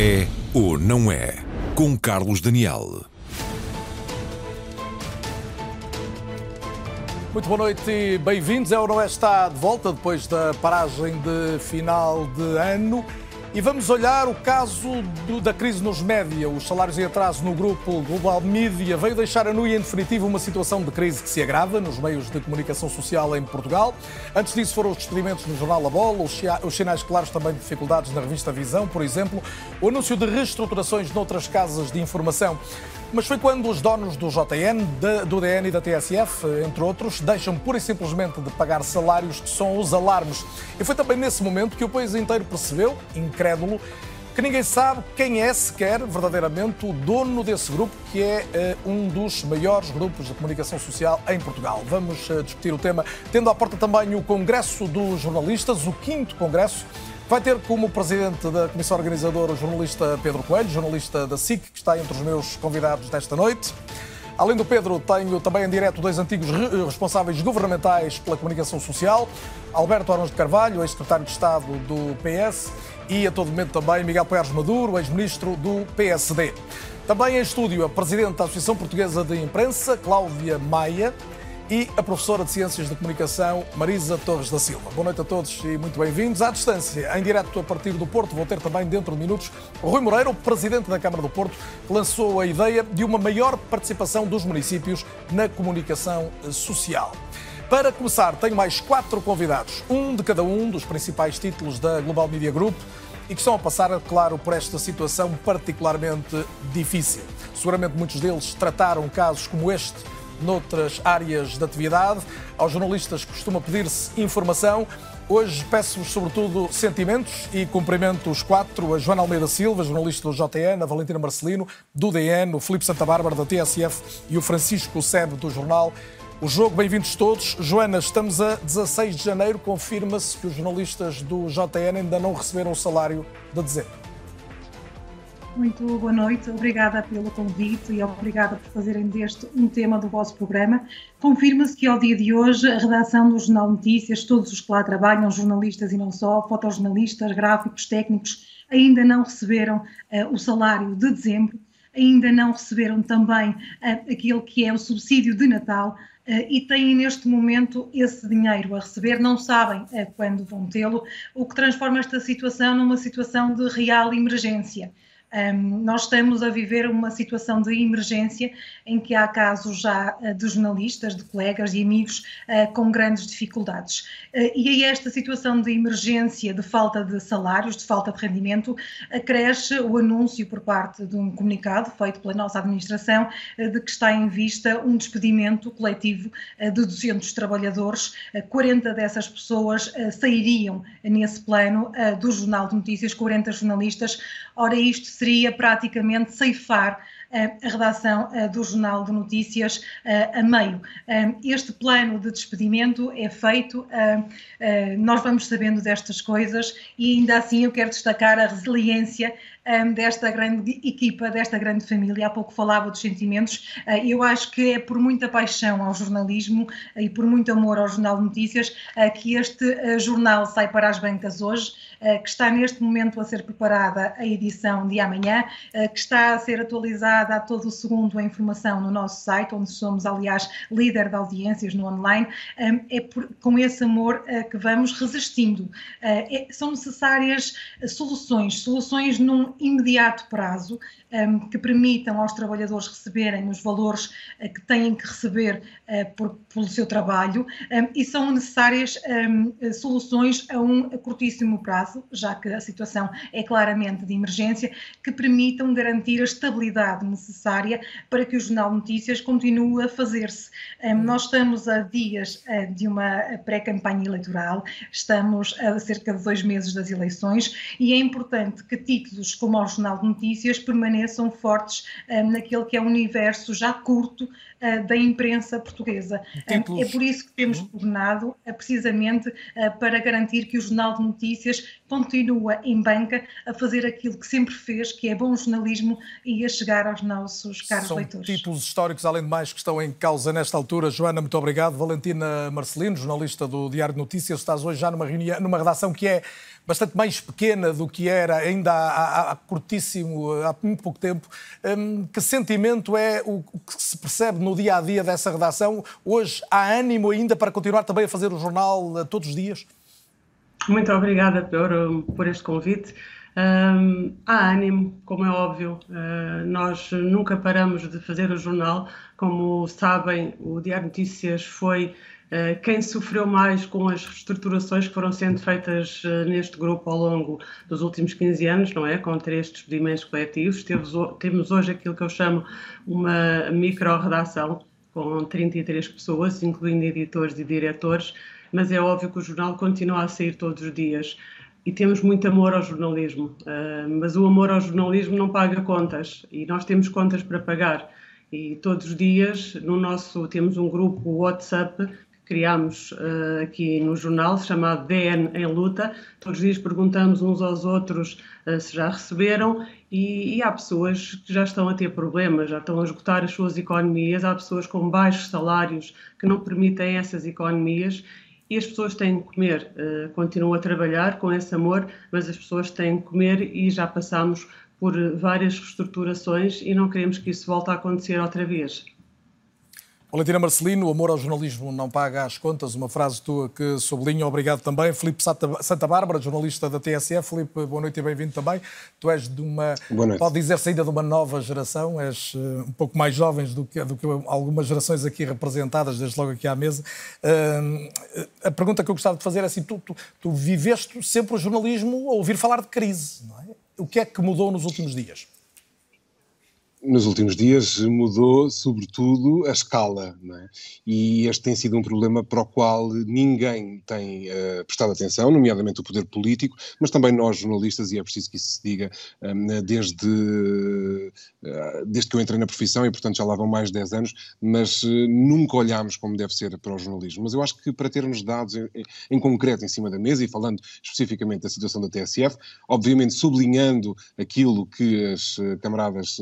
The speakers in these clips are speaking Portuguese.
É ou não é? Com Carlos Daniel. Muito boa noite e bem-vindos. É ou não é? Está de volta depois da paragem de final de ano. E vamos olhar o caso do, da crise nos média. Os salários em atraso no grupo Global Media veio deixar a nu em definitivo uma situação de crise que se agrava nos meios de comunicação social em Portugal. Antes disso foram os despedimentos no jornal A Bola, os, os sinais claros também de dificuldades na revista Visão, por exemplo, o anúncio de reestruturações noutras casas de informação. Mas foi quando os donos do JN, do DN e da TSF, entre outros, deixam pura e simplesmente de pagar salários que são os alarmes. E foi também nesse momento que o país inteiro percebeu, incrédulo, que ninguém sabe quem é sequer verdadeiramente o dono desse grupo, que é uh, um dos maiores grupos de comunicação social em Portugal. Vamos uh, discutir o tema, tendo à porta também o Congresso dos Jornalistas, o quinto Congresso Vai ter como presidente da comissão organizadora o jornalista Pedro Coelho, jornalista da SIC, que está entre os meus convidados desta noite. Além do Pedro, tenho também em direto dois antigos responsáveis governamentais pela comunicação social, Alberto Arons de Carvalho, ex-secretário de Estado do PS, e a todo momento também Miguel Poiares Maduro, ex-ministro do PSD. Também em estúdio a presidente da Associação Portuguesa de Imprensa, Cláudia Maia, e a professora de Ciências da Comunicação, Marisa Torres da Silva. Boa noite a todos e muito bem-vindos. À distância, em direto a partir do Porto, vou ter também dentro de minutos Rui Moreira, o presidente da Câmara do Porto, que lançou a ideia de uma maior participação dos municípios na comunicação social. Para começar, tenho mais quatro convidados, um de cada um dos principais títulos da Global Media Group e que estão a passar, claro, por esta situação particularmente difícil. Seguramente muitos deles trataram casos como este noutras áreas de atividade. Aos jornalistas costuma pedir-se informação. Hoje peço-vos, sobretudo, sentimentos e cumprimento os quatro: a Joana Almeida Silva, jornalista do JN, a Valentina Marcelino, do DN, o Filipe Santa Bárbara, da TSF e o Francisco Sebe, do jornal O Jogo. Bem-vindos todos. Joana, estamos a 16 de janeiro. Confirma-se que os jornalistas do JN ainda não receberam o salário de dezembro. Muito boa noite, obrigada pelo convite e obrigada por fazerem deste um tema do vosso programa. Confirma-se que ao dia de hoje a redação do Jornal Notícias, todos os que lá trabalham, jornalistas e não só, fotojornalistas, gráficos, técnicos, ainda não receberam uh, o salário de dezembro, ainda não receberam também uh, aquilo que é o subsídio de Natal. Uh, e têm neste momento esse dinheiro a receber, não sabem quando vão tê-lo, o que transforma esta situação numa situação de real emergência. Um, nós estamos a viver uma situação de emergência em que há casos já uh, de jornalistas, de colegas e amigos uh, com grandes dificuldades. Uh, e a esta situação de emergência, de falta de salários, de falta de rendimento, acresce o anúncio por parte de um comunicado feito pela nossa administração de que está em vista um despedimento coletivo de 200 trabalhadores. 40 dessas pessoas sairiam nesse plano do Jornal de Notícias, 40 jornalistas. Ora, isto seria praticamente ceifar eh, a redação eh, do Jornal de Notícias eh, a meio. Este plano de despedimento é feito, nós vamos sabendo destas coisas e ainda assim eu quero destacar a resiliência desta grande equipa, desta grande família. Há pouco falava dos sentimentos. eu acho que é por muita paixão ao jornalismo e por muito amor ao Jornal de Notícias que este jornal sai para as bancas hoje. Que está neste momento a ser preparada a edição de amanhã, que está a ser atualizada a todo o segundo a informação no nosso site, onde somos, aliás, líder de audiências no online. É por, com esse amor que vamos resistindo. É, são necessárias soluções, soluções num imediato prazo, um, que permitam aos trabalhadores receberem os valores uh, que têm que receber uh, por, pelo seu trabalho um, e são necessárias um, soluções a um curtíssimo prazo, já que a situação é claramente de emergência, que permitam garantir a estabilidade necessária para que o Jornal Notícias continue a fazer-se. nós estamos a dias de uma pré-campanha eleitoral, estamos a cerca de dois meses das eleições e é importante que títulos como o Jornal de Notícias permaneçam permaneçam fortes um, naquele que é o universo já curto uh, da imprensa portuguesa. Um, é por isso que temos tornado uh, precisamente para garantir que o Jornal de Notícias continua em banca a fazer aquilo que sempre fez, que é bom jornalismo e a chegar aos nossos caros São leitores. títulos históricos, além de mais, que estão em causa nesta altura. Joana, muito obrigado. Valentina Marcelino, jornalista do Diário de Notícias, estás hoje já numa reunião, numa redação que é bastante mais pequena do que era ainda há, há, há curtíssimo, há muito pouco tempo. Um, que sentimento é o, que se percebe no dia a dia dessa redação? Hoje há ânimo ainda para continuar também a fazer o jornal todos os dias? Muito obrigada por, por este convite. Um, há ânimo, como é óbvio, uh, nós nunca paramos de fazer o jornal. Como sabem, o Diário Notícias foi uh, quem sofreu mais com as reestruturações que foram sendo feitas uh, neste grupo ao longo dos últimos 15 anos, não é? Com três despedimentos coletivos. Temos, temos hoje aquilo que eu chamo uma micro-redação, com 33 pessoas, incluindo editores e diretores, mas é óbvio que o jornal continua a sair todos os dias e temos muito amor ao jornalismo, uh, mas o amor ao jornalismo não paga contas e nós temos contas para pagar. E todos os dias no nosso temos um grupo WhatsApp que criámos uh, aqui no jornal chamado DN em Luta. Todos os dias perguntamos uns aos outros uh, se já receberam e, e, há pessoas que já estão a ter problemas, já estão a esgotar as suas economias. Há pessoas com baixos salários que não permitem essas economias e as pessoas têm que comer. Uh, continuam a trabalhar com esse amor, mas as pessoas têm que comer e já passamos por várias reestruturações e não queremos que isso volte a acontecer outra vez. Valentina Marcelino, o amor ao jornalismo não paga as contas, uma frase tua que sublinho, obrigado também. Filipe Santa Bárbara, jornalista da TSF. Filipe, boa noite e bem-vindo também. Tu és de uma, pode dizer, saída de uma nova geração, és uh, um pouco mais jovens do que, do que algumas gerações aqui representadas, desde logo aqui à mesa. Uh, a pergunta que eu gostava de fazer é assim, tu, tu, tu viveste sempre o jornalismo a ouvir falar de crise, não é? O que é que mudou nos últimos dias? Nos últimos dias mudou sobretudo a escala, é? e este tem sido um problema para o qual ninguém tem uh, prestado atenção, nomeadamente o poder político, mas também nós jornalistas, e é preciso que isso se diga um, desde, uh, desde que eu entrei na profissão, e portanto já lá vão mais de 10 anos, mas uh, nunca olhámos como deve ser para o jornalismo. Mas eu acho que para termos dados em, em concreto em cima da mesa, e falando especificamente da situação da TSF, obviamente sublinhando aquilo que as camaradas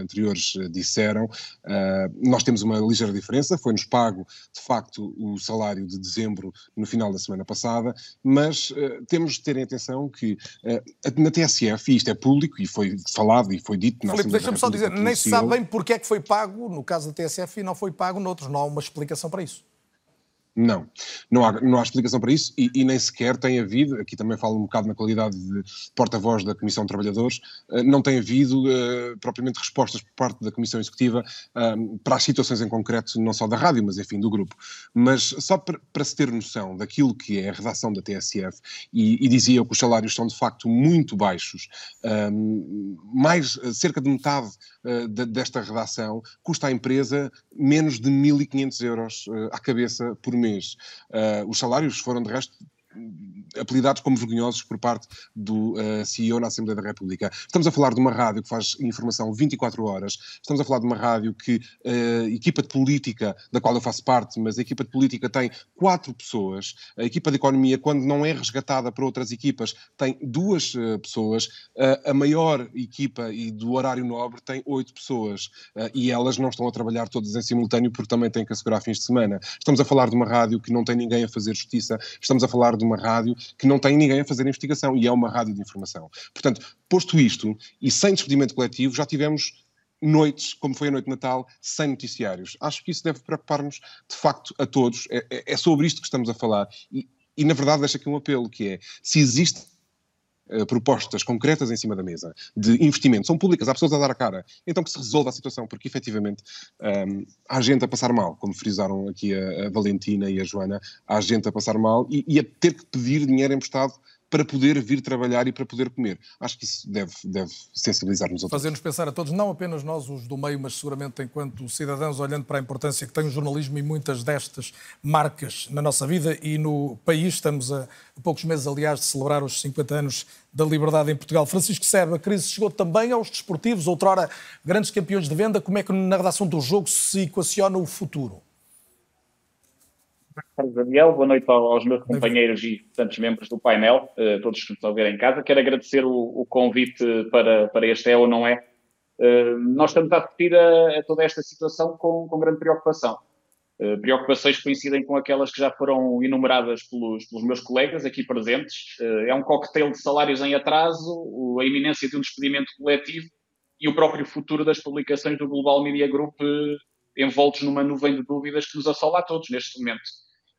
anteriores eh, disseram, eh, nós temos uma ligeira diferença, foi-nos pago, de facto, o salário de dezembro no final da semana passada, mas eh, temos de ter em atenção que na TSF, e isto é público e foi falado e foi dito... Filipe, deixa-me só dizer, nem se sabe bem porque é que foi pago, no caso da TSF, e não foi pago noutros, não há uma explicação para isso. Não, não há, não há explicação para isso e, e, nem sequer tem havido, aqui também falo um bocado na qualidade de porta-voz da Comissão de Trabalhadores, uh, não tem havido uh, propriamente respostas por parte da Comissão Executiva uh, para as situações em concreto, não só da rádio, mas enfim do grupo. Mas só para, para se ter noção daquilo que é a redação da TSF, e, e dizia que os salários são de facto muito baixos, mais cerca de metade de, desta redação custa à empresa menos de 1.500 euros à cabeça por mês. Uh, os salários foram, de resto, apelidados como vergonhosos por parte do uh, eh, CEO na Assembleia da República. Estamos a falar de uma rádio que faz informação 24 horas, estamos a falar de uma rádio que a uh, equipa de política, da qual eu faço parte, mas a equipa de política tem quatro pessoas, a equipa de economia, quando não é resgatada por outras equipas, tem duas uh, pessoas, a maior equipa e do horário nobre tem oito pessoas e elas não estão a trabalhar todas em simultâneo porque também têm que assegurar fins de semana. Estamos a falar de uma rádio que não tem ninguém a fazer justiça, estamos a falar de uma rádio que não tem ninguém a fazer investigação e é uma rádio de informação. Portanto, posto isto, e sem despedimento coletivo, já tivemos noites, como foi a noite de Natal, sem noticiários. Acho que isso deve preocupar-nos, de facto, a todos. É, é, é sobre isto que estamos a falar. E, e, na verdade, deixa aqui um apelo, que é, se existe uh, propostas concretas em cima da mesa de investimento, são públicas, há pessoas a dar a cara, então que se resolva a situação, porque efetivamente um, ehm, há gente a passar mal, como frisaram aqui a, a, Valentina e a Joana, há gente a passar mal e, e a ter que pedir dinheiro emprestado para poder vir trabalhar e para poder comer. Acho que isso deve, deve sensibilizar-nos a todos. Fazer-nos pensar a todos, não apenas nós, os do meio, mas seguramente enquanto cidadãos, olhando para a importância que tem o jornalismo e muitas destas marcas na nossa vida e no país. Estamos a, a poucos meses, aliás, de celebrar os 50 anos da liberdade em Portugal. Francisco Sebe, a crise chegou também aos desportivos, outrora grandes campeões de venda. Como é que na redação do jogo se equaciona o futuro? Daniel, boa noite aos meus companheiros e tantos membros do painel, uh, todos que estão a ver em casa. Quero agradecer o, o convite para, para este é ou não é. Uh, nós estamos a assistir a, a, toda esta situação com, com grande preocupação. Uh, preocupações que coincidem com aquelas que já foram enumeradas pelos, pelos meus colegas aqui presentes. É um coquetel de salários em atraso, a iminência de um despedimento coletivo e o próprio futuro das publicações do Global Media Group envoltos numa nuvem de dúvidas que nos assola a todos neste momento.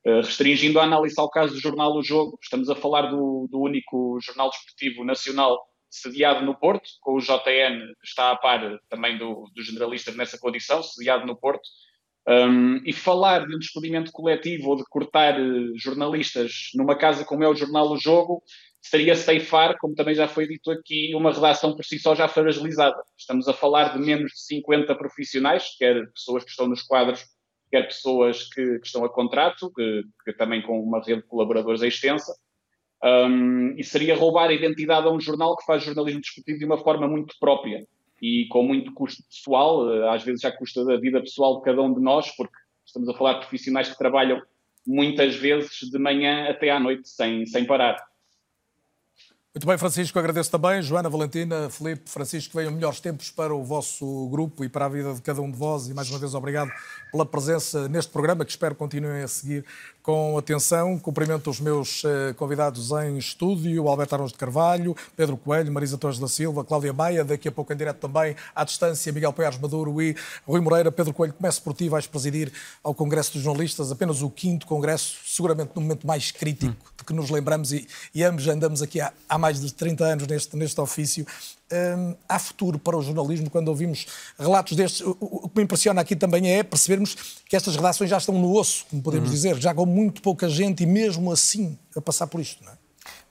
restringindo a análise ao caso do jornal O Jogo, estamos a falar do, do único jornal desportivo nacional sediado no Porto, com o JN está a par também do, dos generalistas nessa condição, sediado no Porto, um, e falar de um despedimento coletivo ou de cortar uh, jornalistas numa casa como é o jornal O Jogo seria ceifar, como também já foi dito aqui, uma redação por si só já fragilizada. Estamos a falar de menos de 50 profissionais, quer pessoas que estão nos quadros, quer pessoas que, que estão a contrato, que, que também com uma rede de colaboradores extensa. Um, e seria roubar a identidade a um jornal que faz jornalismo desportivo de uma forma muito própria e com muito custo pessoal, eh, às vezes já custa da vida pessoal de cada um de nós, porque estamos a falar de profissionais que trabalham muitas vezes de manhã até à noite sem, sem parar. Muito bem, Francisco, agradeço também. Joana, Valentina, Felipe, Francisco, venham melhores tempos para o vosso grupo e para a vida de cada um de vós. E mais uma vez, obrigado pela presença neste programa, que espero continuem a seguir com atenção. Cumprimento os meus eh, convidados em estúdio, Alberto Arons de Carvalho, Pedro Coelho, Marisa Torres da Silva, Cláudia Maia, daqui a pouco em direto também, à distância, Miguel Paiares Maduro e Rui Moreira. Pedro Coelho, começo por ti, vais presidir ao Congresso dos Jornalistas, apenas o quinto congresso, seguramente no momento mais crítico hum. de que nos lembramos e, e ambos andamos aqui há, há mais de 30 anos neste, neste ofício. Hum, há futuro para o jornalismo quando ouvimos relatos destes. O, o, que me impressiona aqui também é percebermos que estas redações já estão no osso, como podemos uhum. dizer, já com muito pouca gente e mesmo assim a passar por isto, não é?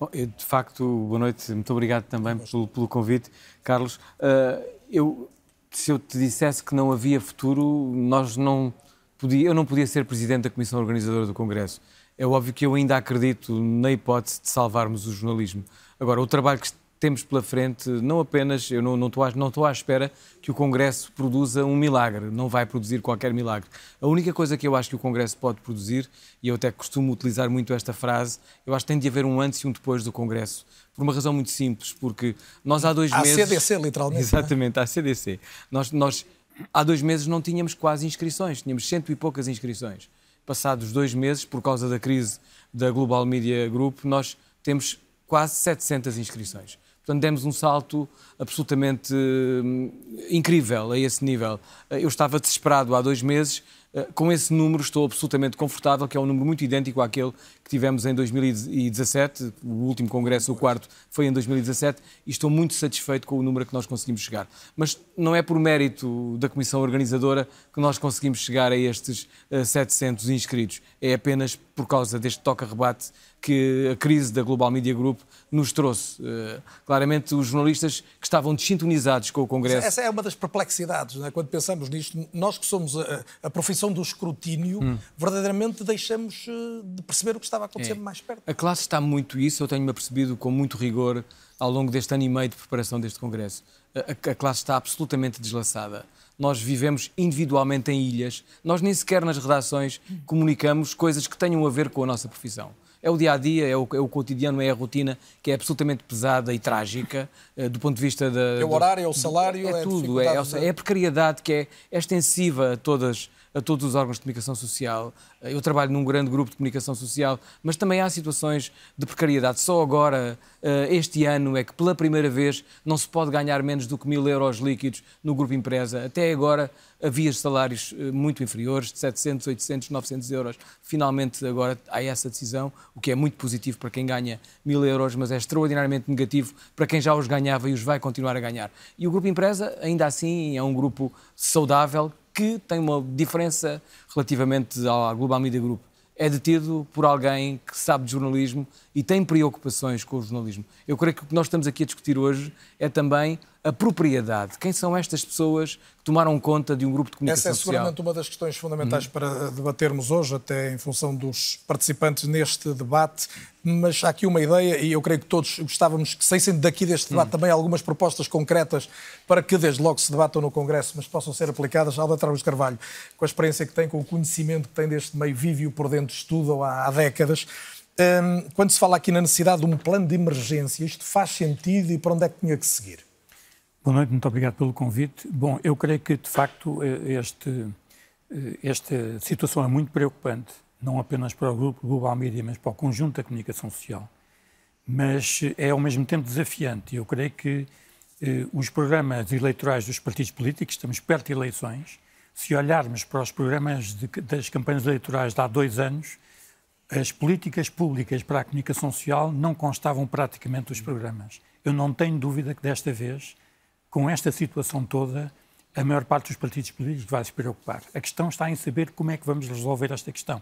Bom, eu, de facto, boa noite, muito obrigado também pelo, pelo, convite, Carlos. Uh, eu, se eu te dissesse que não havia futuro, nós não podia, eu não podia ser presidente da comissão organizadora do Congresso. É óbvio que eu ainda acredito na hipótese de salvarmos o jornalismo. Agora, o trabalho que temos pela frente, não apenas, eu não, não, estou, à, não estou à espera que o Congresso produza um milagre, não vai produzir qualquer milagre. A única coisa que eu acho que o Congresso pode produzir, e eu até costumo utilizar muito esta frase, eu acho que tem de haver um antes e um depois do Congresso. Por uma razão muito simples, porque nós há dois meses. A CDC, literalmente. É? Exatamente, a CDC. Nós, nós há dois meses não tínhamos quase inscrições, tínhamos cento e poucas inscrições. Passados dois meses, por causa da crise da Global Media Group, nós temos quase 700 inscrições. Portanto, demos um salto absolutamente hum, incrível a esse nível. Eu estava desesperado há dois meses eh, com esse número estou absolutamente confortável, que é um número muito idêntico àquele que tivemos em 2017. O último congresso, o quarto, foi em 2017 e estou muito satisfeito com o número a que nós conseguimos chegar. Mas não é por mérito da comissão organizadora que nós conseguimos chegar a estes 700 eh, inscritos. É apenas por causa deste toca-rebate que a crise da Global Media Group nos trouxe. Uh, claramente, os jornalistas que estavam desintonizados com o Congresso. Essa é uma das perplexidades, é? quando pensamos nisto. Nós que somos a, a profissão do escrutínio, hum. verdadeiramente deixamos uh, de perceber o que estava a acontecer é. mais perto. A classe está muito isso, eu tenho-me apercebido com muito rigor ao longo deste ano e meio de preparação deste Congresso. A, a classe está absolutamente deslaçada nós vivemos individualmente em ilhas, nós nem sequer nas redações comunicamos coisas que tenham a ver com a nossa profissão é o dia a dia, é o, é o cotidiano, é a rotina que é absolutamente pesada e trágica uh, do ponto de vista da. É o horário, é o salário, é, é tudo, é, é, a precariedade que é, é extensiva a todas a todos os órgãos de comunicação social. Eu trabalho num grande grupo de comunicação social, mas também há situações de precariedade. Só agora, eh, este ano, é que pela primeira vez não se pode ganhar menos do que mil euros líquidos no grupo empresa. Até agora havia salários eh, muito inferiores, de 700, 800, 900 euros. Finalmente, agora há essa decisão, o que é muito positivo para quem ganha mil euros, mas é extraordinariamente negativo para quem já os ganhava e os vai continuar a ganhar. E o grupo empresa, ainda assim, é um grupo saudável, que tem uma diferença relativamente à Global Media Group. É detido por alguém que sabe de jornalismo e tem preocupações com o jornalismo. Eu creio que o que nós estamos aqui a discutir hoje é também a propriedade. Quem são estas pessoas que tomaram conta de um grupo de comunicação social? Essa é seguramente social? uma das questões fundamentais hum. para debatermos hoje, até em função dos participantes neste debate. Mas há aqui uma ideia, e eu creio que todos gostávamos que saíssem daqui deste debate hum. também algumas propostas concretas para que desde logo se debatam no Congresso, mas possam ser aplicadas. Alberto Ramos Carvalho, com a experiência que tem, com o conhecimento que tem deste meio, vive por dentro, estuda há, há décadas. Um, quando se fala aqui na necessidade de um plano de emergência, isto faz sentido e para onde é que tinha que seguir? Boa noite, muito obrigado pelo convite. Bom, eu creio que, de facto, este, esta situação é muito preocupante, não apenas para o grupo Global Media, mas para o conjunto da comunicação social. Mas é ao mesmo tempo desafiante. Eu creio que eh, os programas eleitorais dos partidos políticos, estamos perto de eleições, se olharmos para os programas de, das campanhas eleitorais de há dois anos, as políticas públicas para a comunicação social não constavam praticamente dos programas. Eu não tenho dúvida que desta vez, com esta situação toda, a maior parte dos partidos políticos vai se preocupar. A questão está em saber como é que vamos resolver esta questão.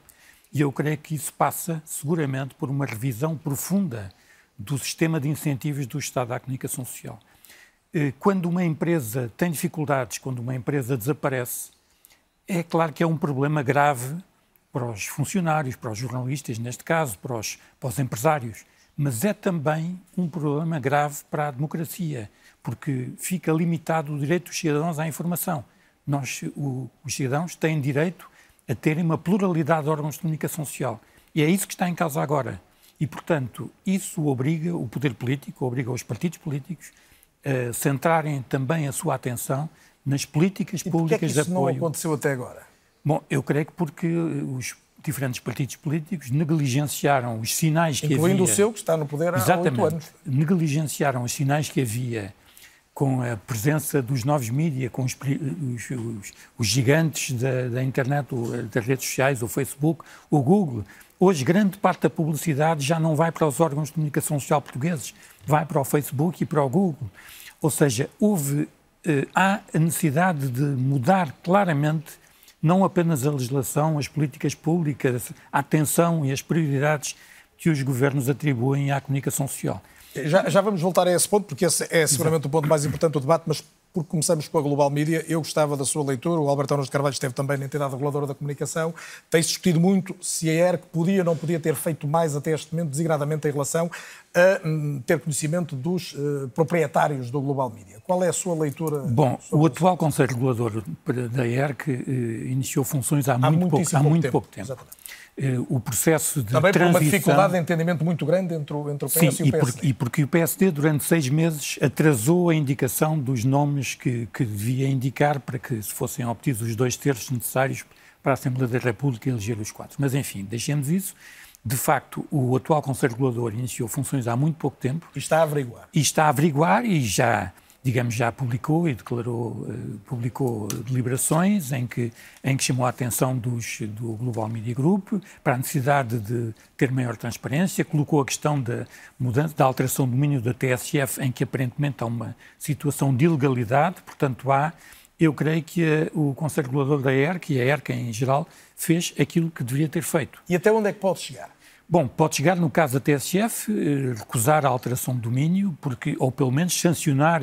E eu creio que isso passa, seguramente, por uma revisão profunda do sistema de incentivos do Estado à comunicação social. Eh, quando uma empresa tem dificuldades, quando uma empresa desaparece, é claro que é um problema grave para os funcionários, para os jornalistas, neste caso, para os, para os empresários, mas é também um problema grave para a democracia, porque fica limitado o direito dos cidadãos à informação. Nós, o, os cidadãos, têm direito a terem uma pluralidade de órgãos de comunicação social. E é isso que está em causa agora. E, portanto, isso obriga o poder político, obriga os partidos políticos uh, centrarem também a sua atenção nas políticas públicas é que isso de apoio. não aconteceu até agora? Bom, eu creio que porque os diferentes partidos políticos negligenciaram os sinais que Incluindo havia... Incluindo o seu, que está no poder há oito anos. Negligenciaram os sinais que havia com a presença dos novos mídias, com os, os, os, gigantes da, da, internet, das redes sociais, o Facebook, o Google. Hoje, grande parte da publicidade já não vai para os órgãos de comunicação social portugueses, vai para o Facebook e para o Google. Ou seja, houve, eh, há a necessidade de mudar claramente não apenas a legislação, as políticas públicas, a atenção e as prioridades que os governos atribuem à comunicação social. Já, já vamos voltar a esse ponto, porque esse é seguramente o ponto mais importante do debate, mas porque começamos com a Global Media, eu gostava da sua leitura, o Alberto Anos de Carvalho esteve também na entidade reguladora da comunicação, tem-se discutido muito se a ERC podia ou não podia ter feito mais até este momento, desigradamente em relação a hum, ter conhecimento dos uh, proprietários do Global Media. Qual é a sua leitura? Bom, o atual Conselho Regulador da ERC uh, iniciou funções há, há muito, pouco, há muito tempo. pouco tempo. Eh, o processo de Também transição... por uma dificuldade de entendimento muito grande entre o, entre o PS Sim, e o PSD. E, e porque o PSD, durante seis meses, atrasou a indicação dos nomes que, que devia indicar para que se fossem obtidos os dois terços necessários para a Assembleia da República eleger os quatro. Mas, enfim, deixemos isso. De facto, o atual Conselho Regulador iniciou funções há muito pouco tempo. E está a averiguar. E está a averiguar e já digamos, já publicou e declarou, uh, publicou deliberações em que, em que chamou a atenção dos, do Global Media Group para a necessidade de ter maior transparência, colocou a questão da mudança, da alteração do domínio da TSF, em que aparentemente há uma situação de ilegalidade, portanto há, eu creio que a, o Conselho Regulador da ERC e a ERC em geral fez aquilo que deveria ter feito. E até onde é que pode chegar? Bom, pode chegar no caso da TSF, eh, recusar a alteração de domínio, porque, ou pelo menos sancionar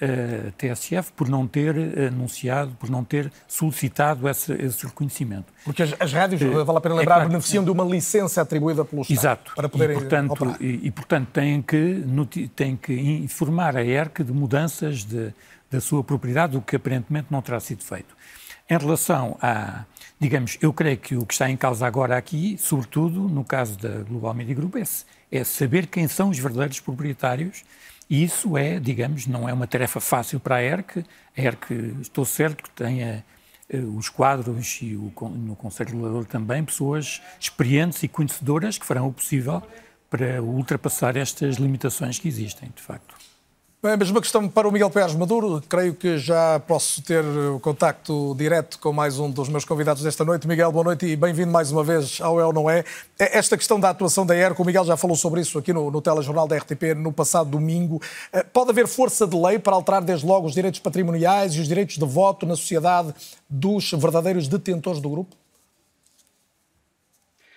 a TSF por não ter anunciado, por não ter solicitado esse, esse reconhecimento. Porque as, as rádios, uh, vale a pena é lembrar, é claro, beneficiam de uma licença atribuída pelo Estado. Exato. Para poderem e, portanto, e, e, portanto têm que, têm que informar a ERC de mudanças de, da sua propriedade, o que aparentemente não terá sido feito. Em relação a, digamos, eu creio que o que está em causa agora aqui, sobretudo no caso da Global Media Group, é, é saber quem são os verdadeiros proprietários e isso é, digamos, não é uma tarefa fácil para a ERC. A ERC, estou certo que tenha eh, os quadros e o, no Conselho Regulador também pessoas experientes e conhecedoras que farão o possível para ultrapassar estas limitações que existem, de facto. Bem, mesma questão para o Miguel Pérez Maduro. Creio que já posso ter o contacto direto com mais um dos meus convidados desta noite. Miguel, boa noite e bem-vindo mais uma vez ao É ou Não É. é esta questão da atuação da ERC, o Miguel já falou sobre isso aqui no, no telejornal da RTP no passado domingo. Eh, pode haver força de lei para alterar desde logo os direitos patrimoniais e os direitos de voto na sociedade dos verdadeiros detentores do grupo?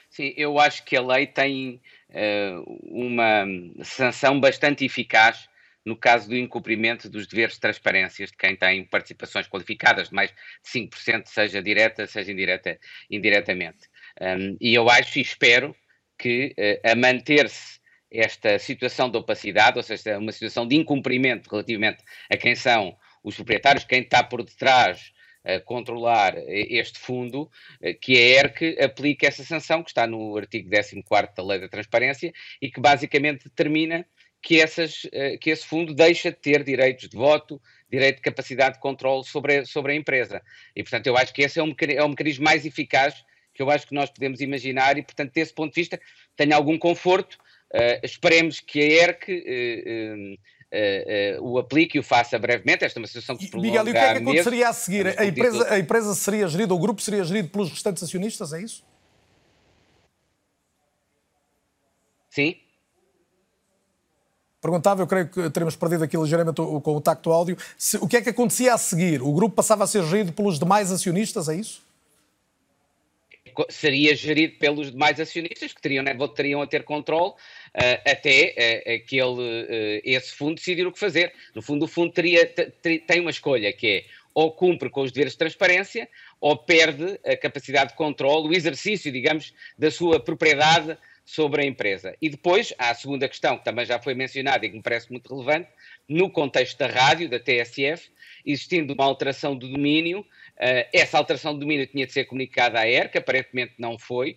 Sim, eu acho que a lei tem uh, uma sanção bastante eficaz no caso do incumprimento dos deveres de transparência de quem tem participações qualificadas de mais de 5%, seja direta, seja indireta, indiretamente. Um, e eu acho e espero que, uh, a manter-se esta situação de opacidade, ou seja, uma situação de incumprimento relativamente a quem são os proprietários, quem está por detrás a controlar este fundo, eh, que a ERC aplica essa sanção que está no artigo 14 da Lei da Transparência e que basicamente determina que, essas, eh, que esse fundo deixa de ter direitos de voto, direito de capacidade de controle sobre, sobre a empresa. E, portanto, eu acho que esse é um, é um mecanismo mais eficaz que eu acho que nós podemos imaginar e, portanto, desse ponto de vista, tenho algum conforto. Uh, esperemos que a ERC uh, uh, o aplique e o faça brevemente. Esta é uma situação que se Miguel, e o que é que aconteceria a seguir? A empresa, a empresa seria gerida, o grupo seria gerido pelos restantes acionistas, é isso? Sim. Perguntava, eu creio que teremos perdido aqui ligeiramente com o tacto áudio. Se, o que é que acontecia a seguir? O grupo passava a ser gerido pelos demais acionistas, é isso? Seria gerido pelos demais acionistas que teriam, né, teriam a ter controle uh, até uh, aquele, uh, esse fundo decidir o que fazer. No fundo, o fundo teria, tem uma escolha que é ou cumpre com os deveres de transparência ou perde a capacidade de controle, o exercício, digamos, da sua propriedade sobre a empresa. E depois há a segunda questão, que também já foi mencionada e que me parece muito relevante, no contexto da rádio, da TSF, existindo uma alteração do domínio, uh, essa alteração do domínio tinha de ser comunicada à ERC, aparentemente não foi,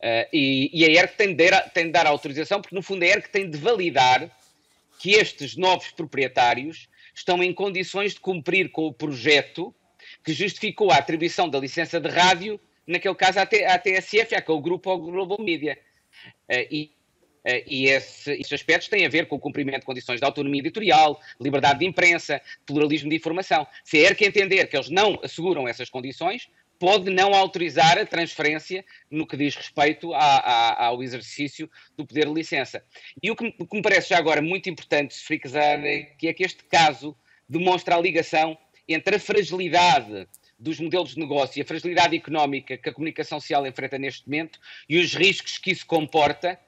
uh, e, e, a ERC tem de, dar, tem de dar autorização, porque no fundo a ERC tem de validar que estes novos proprietários estão em condições de cumprir com o projeto que justificou a atribuição da licença de rádio, naquele caso à, T, à TSF, àquele grupo ao Global Media. Eh, e Uh, e esse, esses aspectos têm a ver com o cumprimento de condições de autonomia editorial, liberdade de imprensa, pluralismo de informação. Se a ERC entender que eles não asseguram essas condições, pode não autorizar a transferência no que diz respeito a, a, ao exercício do poder de licença. E o que, o que me parece já agora muito importante se frisar é que, é que este caso demonstra a ligação entre a fragilidade dos modelos de negócio e a fragilidade económica que a comunicação social enfrenta neste momento e os riscos que isso comporta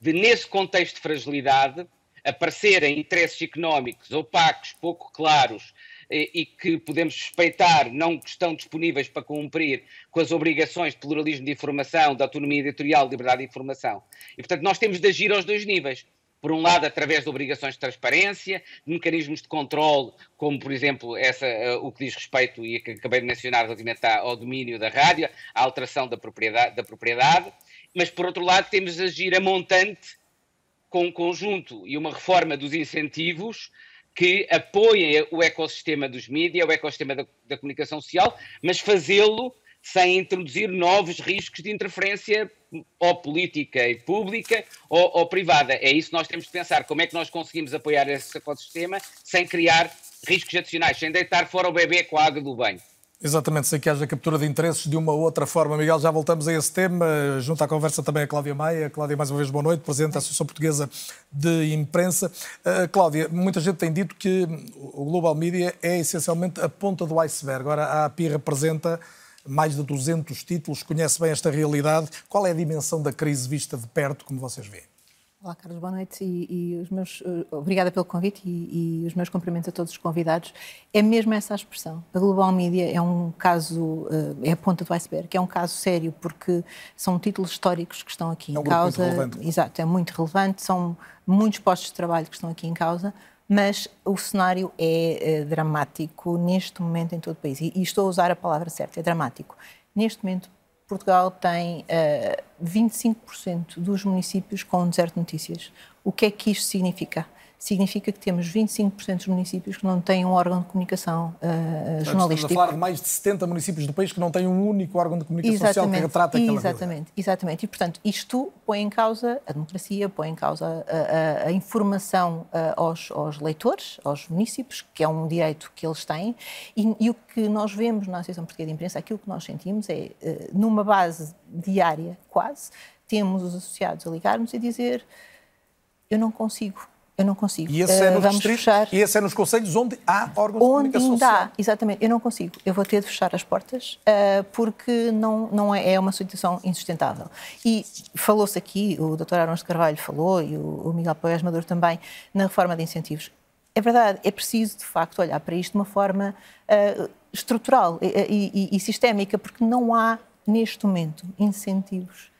de, nesse contexto de fragilidade, aparecerem interesses económicos opacos, pouco claros e, e que podemos suspeitar não estão disponíveis para cumprir com as obrigações de pluralismo de informação, de autonomia editorial, de liberdade de informação. E, portanto, nós temos de agir aos dois níveis por um lado, através de obrigações de transparência, de mecanismos de controle, como, por exemplo, essa, uh, o que diz respeito, e que acabei de mencionar relativamente ao domínio da rádio, a alteração da propriedade, da propriedade, mas, por outro lado, temos de agir a montante com um conjunto e uma reforma dos incentivos que apoiem o ecossistema dos mídias, o ecossistema da, da comunicação social, mas fazê-lo sem introduzir novos riscos de interferência ou política e pública ou, ou, privada. É isso que nós temos de pensar. Como é que nós conseguimos apoiar esse ecossistema sem criar riscos adicionais, sem deitar fora o bebê com a água do banho. Exatamente, sem que haja captura de interesses de uma ou outra forma. Miguel, já voltamos a esse tema. Junto à conversa também a Cláudia Maia. Cláudia, mais uma vez, boa noite, Presidente da Associação Portuguesa de Imprensa. Uh, Cláudia, muita gente tem dito que o Global Media é essencialmente a ponta do iceberg. Agora, a API representa mais de 200 títulos, conhece bem esta realidade. Qual é a dimensão da crise vista de perto, como vocês veem? Olá, Carlos, boa noite e, e os meus, uh, obrigada pelo convite e, e, os meus cumprimentos a todos os convidados. É mesmo essa a expressão. A Global Media é um caso, uh, é a ponta do iceberg, é um caso sério porque são títulos históricos que estão aqui é um em causa. Muito relevante. Exato, é muito relevante, são muitos postos de trabalho que estão aqui em causa, mas o cenário é, é dramático neste momento em todo o país. E, e, estou a usar a palavra certa, é dramático. Neste momento, Portugal tem uh, eh, 25% dos municípios com deserto de notícias. O que é que isto significa? Significa que temos 25% dos municípios que não têm um órgão de comunicação uh, jornalístico. Estamos a falar de mais de 70 municípios do país que não têm um único órgão de comunicação exatamente, social que retrata aquela Exatamente, realidade. exatamente. E, portanto, isto põe em causa a democracia, põe em causa a, a, a informação uh, aos, aos, leitores, aos municípios, que é um direito que eles têm, e, e, o que nós vemos na Associação Portuguesa de Imprensa, aquilo que nós sentimos é, numa base diária, quase, temos os associados a ligar-nos e dizer eu não consigo, eu não consigo. E esse é, uh, vamos fechar. E esse é nos conselhos onde há órgãos onde de comunicação ainda social. Há, exatamente. Eu não consigo. Eu vou ter de fechar as portas uh, porque não, não é, é, uma situação insustentável. E falou-se aqui, o Dr. Arão de Carvalho falou e o, o Miguel Poiás Maduro também, na reforma de incentivos. É verdade, é preciso de facto olhar para isto de uma forma uh, estrutural e, e, e, sistémica, porque não há neste momento incentivos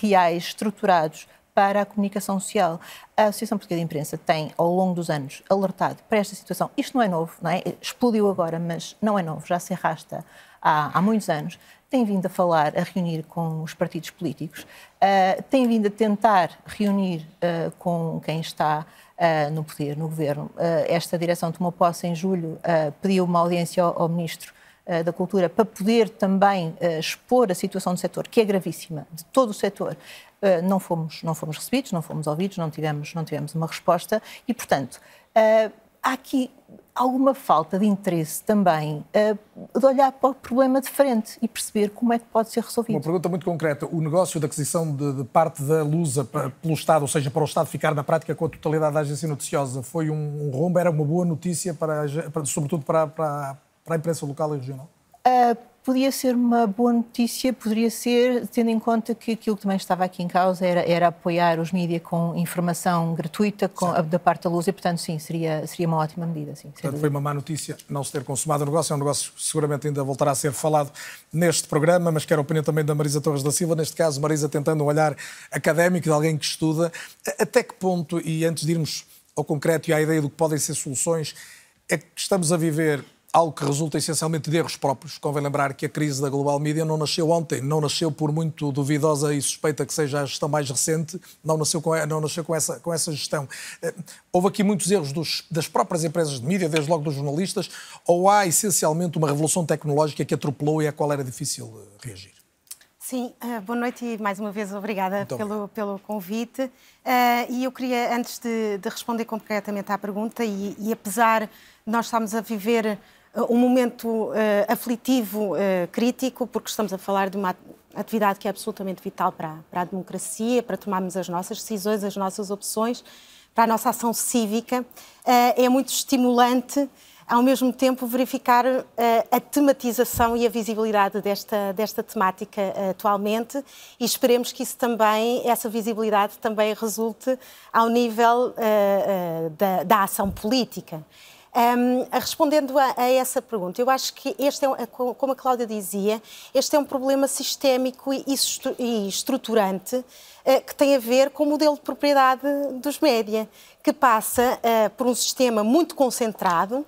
reais, estruturados para a comunicação social. A Associação Portuguesa de Imprensa tem, ao longo dos anos, alertado para esta situação. Isto não é novo, não é? Explodiu agora, mas não é novo, já se arrasta há, há muitos anos. Tem vindo a falar, a reunir com os partidos políticos, uh, tem vindo a tentar reunir uh, com quem está uh, no poder, no governo. Esta direção tomou posse em julho, pediu uma audiência ao, ao Ministro da Cultura para poder também expor a situação do setor, que é gravíssima, de todo o setor. não, fomos, não fomos recebidos, não fomos ouvidos, não tivemos, não tivemos uma resposta e, portanto, há aqui alguma falta de interesse também uh, de olhar para o problema de frente e perceber como é que pode ser resolvido. Uma pergunta muito concreta. O negócio da aquisição de, de parte da Lusa pelo Estado, ou seja, para o Estado ficar na prática com a totalidade da agência noticiosa, foi um, um rombo? Era uma boa notícia, para, para sobretudo para, para, para a imprensa local e regional? Uh, podia ser uma boa notícia, poderia ser, tendo em conta que aquilo que também estava aqui em causa era, era apoiar os mídias com informação gratuita com, da parte da luz e, portanto, sim, seria, seria uma ótima medida. Sim, portanto, foi uma má notícia não se ter consumado o negócio. É um negócio que seguramente ainda voltará a ser falado neste programa, mas quero a opinião também da Marisa Torres da Silva. Neste caso, Marisa tentando um olhar académico de alguém que estuda. Até que ponto, e antes de irmos ao concreto e à ideia do que podem ser soluções, é que estamos a viver algo que resulta essencialmente de erros próprios. Convém lembrar que a crise da global media não nasceu ontem, não nasceu por muito duvidosa e suspeita que seja a gestão mais recente, não nasceu com, não nasceu com, essa, com essa gestão. Eh, houve aqui muitos erros dos, das próprias empresas de mídia, desde logo dos jornalistas, ou há essencialmente uma revolução tecnológica que atropelou e à qual era difícil eh, reagir? Sim, uh, boa noite e mais uma vez obrigada pelo, pelo convite. Uh, e eu queria, antes de, de, responder concretamente à pergunta, e, e apesar de nós estarmos a viver um momento uh, aflitivo, uh, crítico, porque estamos a falar de uma atividade que é absolutamente vital para, para a democracia, para tomarmos as nossas decisões, as nossas opções, para a nossa ação cívica. Uh, é muito estimulante, ao mesmo tempo, verificar a tematização e a visibilidade desta, desta temática atualmente e esperemos que isso também, essa visibilidade também resulte ao nível da, da ação política. Um, respondendo a, a, essa pergunta, eu acho que este é, como a Cláudia dizia, este é um problema sistémico e, e estruturante uh, que tem a ver com o modelo de propriedade dos média, que passa uh, por um sistema muito concentrado,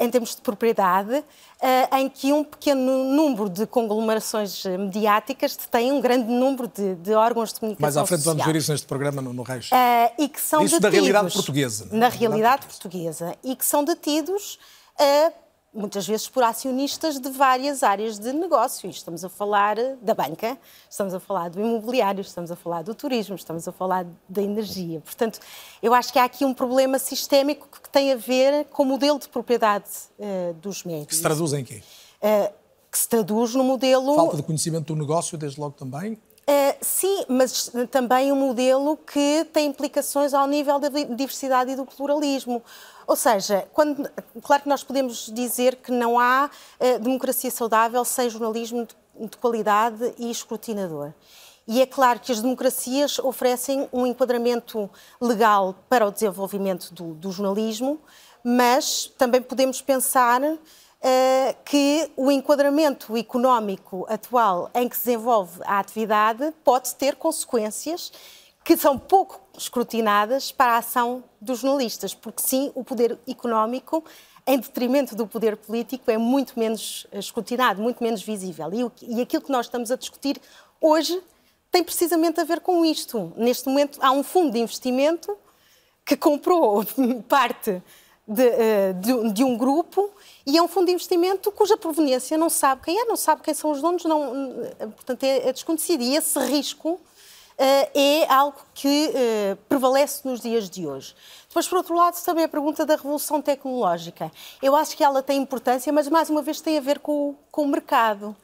em termos de propriedade, uh, em que um pequeno número de conglomerações mediáticas tem um grande número de, de órgãos de comunicação Mais à frente social. vamos ver isso neste programa no, no Reis. Uh, e que são isso detidos, da realidade portuguesa. Na realidade portuguesa. E que são detidos muitas vezes por acionistas de várias áreas de negócio. estamos a falar da banca, estamos a falar do imobiliário, estamos a falar do turismo, estamos a falar da energia. Portanto, eu acho que há aqui um problema sistémico que tem a ver com o modelo de propriedade uh, dos médios. Que se traduz em quê? Uh, que se traduz no modelo. Falta de conhecimento do negócio, desde logo também. Uh, sim, mas também um modelo que tem implicações ao nível da diversidade e do pluralismo. Ou seja, quando, claro que nós podemos dizer que não há uh, democracia saudável sem jornalismo de, de qualidade e escrutinador. E é claro que as democracias oferecem um enquadramento legal para o desenvolvimento do, do jornalismo, mas também podemos pensar que o enquadramento económico atual em que se desenvolve a atividade pode ter consequências que são pouco escrutinadas para a ação dos jornalistas, porque sim, o poder económico, em detrimento do poder político, é muito menos escrutinado, muito menos visível. E, e aquilo que nós estamos a discutir hoje tem precisamente a ver com isto. Neste momento, há um fundo de investimento que comprou parte de, eh, de, de, um grupo e é um fundo de investimento cuja proveniência não sabe quem é, não sabe quem são os donos, não, portanto é, é desconhecido. E esse risco é algo que eh, prevalece nos dias de hoje. Depois, por outro lado, também a pergunta da revolução tecnológica. Eu acho que ela tem importância, mas mais uma vez tem a ver com, com o mercado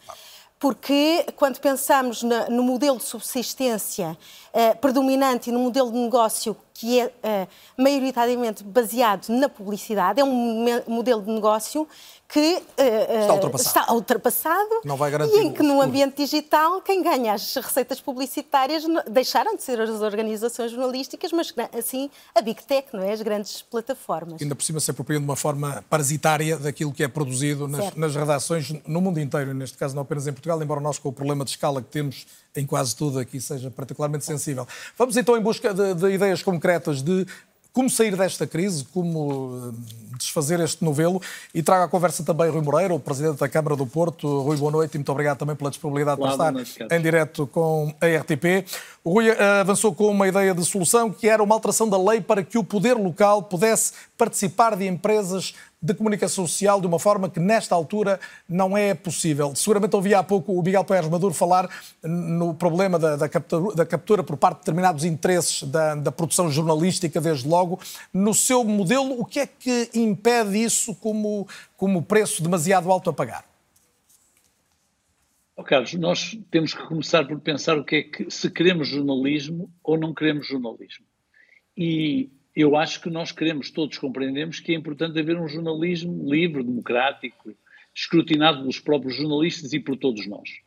porque quando pensamos no modelo de subsistência eh, predominante e no modelo de negócio que é eh, maioritariamente baseado na publicidade, é um modelo de negócio que uh, está, ultrapassado. está ultrapassado não vai garantir e em que no ambiente digital quem ganha as receitas publicitárias deixaram de ser as organizações jornalísticas, mas assim a Big Tech, não é? As grandes plataformas. Ainda por cima se apropriam de uma forma parasitária daquilo que é produzido nas, nas redações no mundo inteiro, neste caso não apenas em Portugal, embora nós com o problema de escala que temos em quase tudo aqui seja particularmente sensível. Vamos então em busca de, de ideias concretas de como sair desta crise, como desfazer este novelo. E trago à conversa também Rui Moreira, o Presidente da Câmara do Porto. Rui, boa noite e muito obrigado também pela disponibilidade para estar noite, em direto com a RTP. O Rui eh, avançou com uma ideia de solução que era uma alteração da lei para que o poder local pudesse participar de empresas de comunicação social de uma forma que nesta altura não é possível. Seguramente ouvi há pouco o Miguel Pérez Maduro falar no problema da, da, captura, da captura, por parte de determinados interesses da, da, produção jornalística, desde logo. No seu modelo, o que é que impede isso como, como preço demasiado alto a pagar? Oh, Carlos, nós temos que começar por pensar o que é que se queremos jornalismo ou não queremos jornalismo. E eu acho que nós queremos, todos compreendemos que é importante haver um jornalismo livre, democrático, escrutinado pelos próprios jornalistas e por todos nós.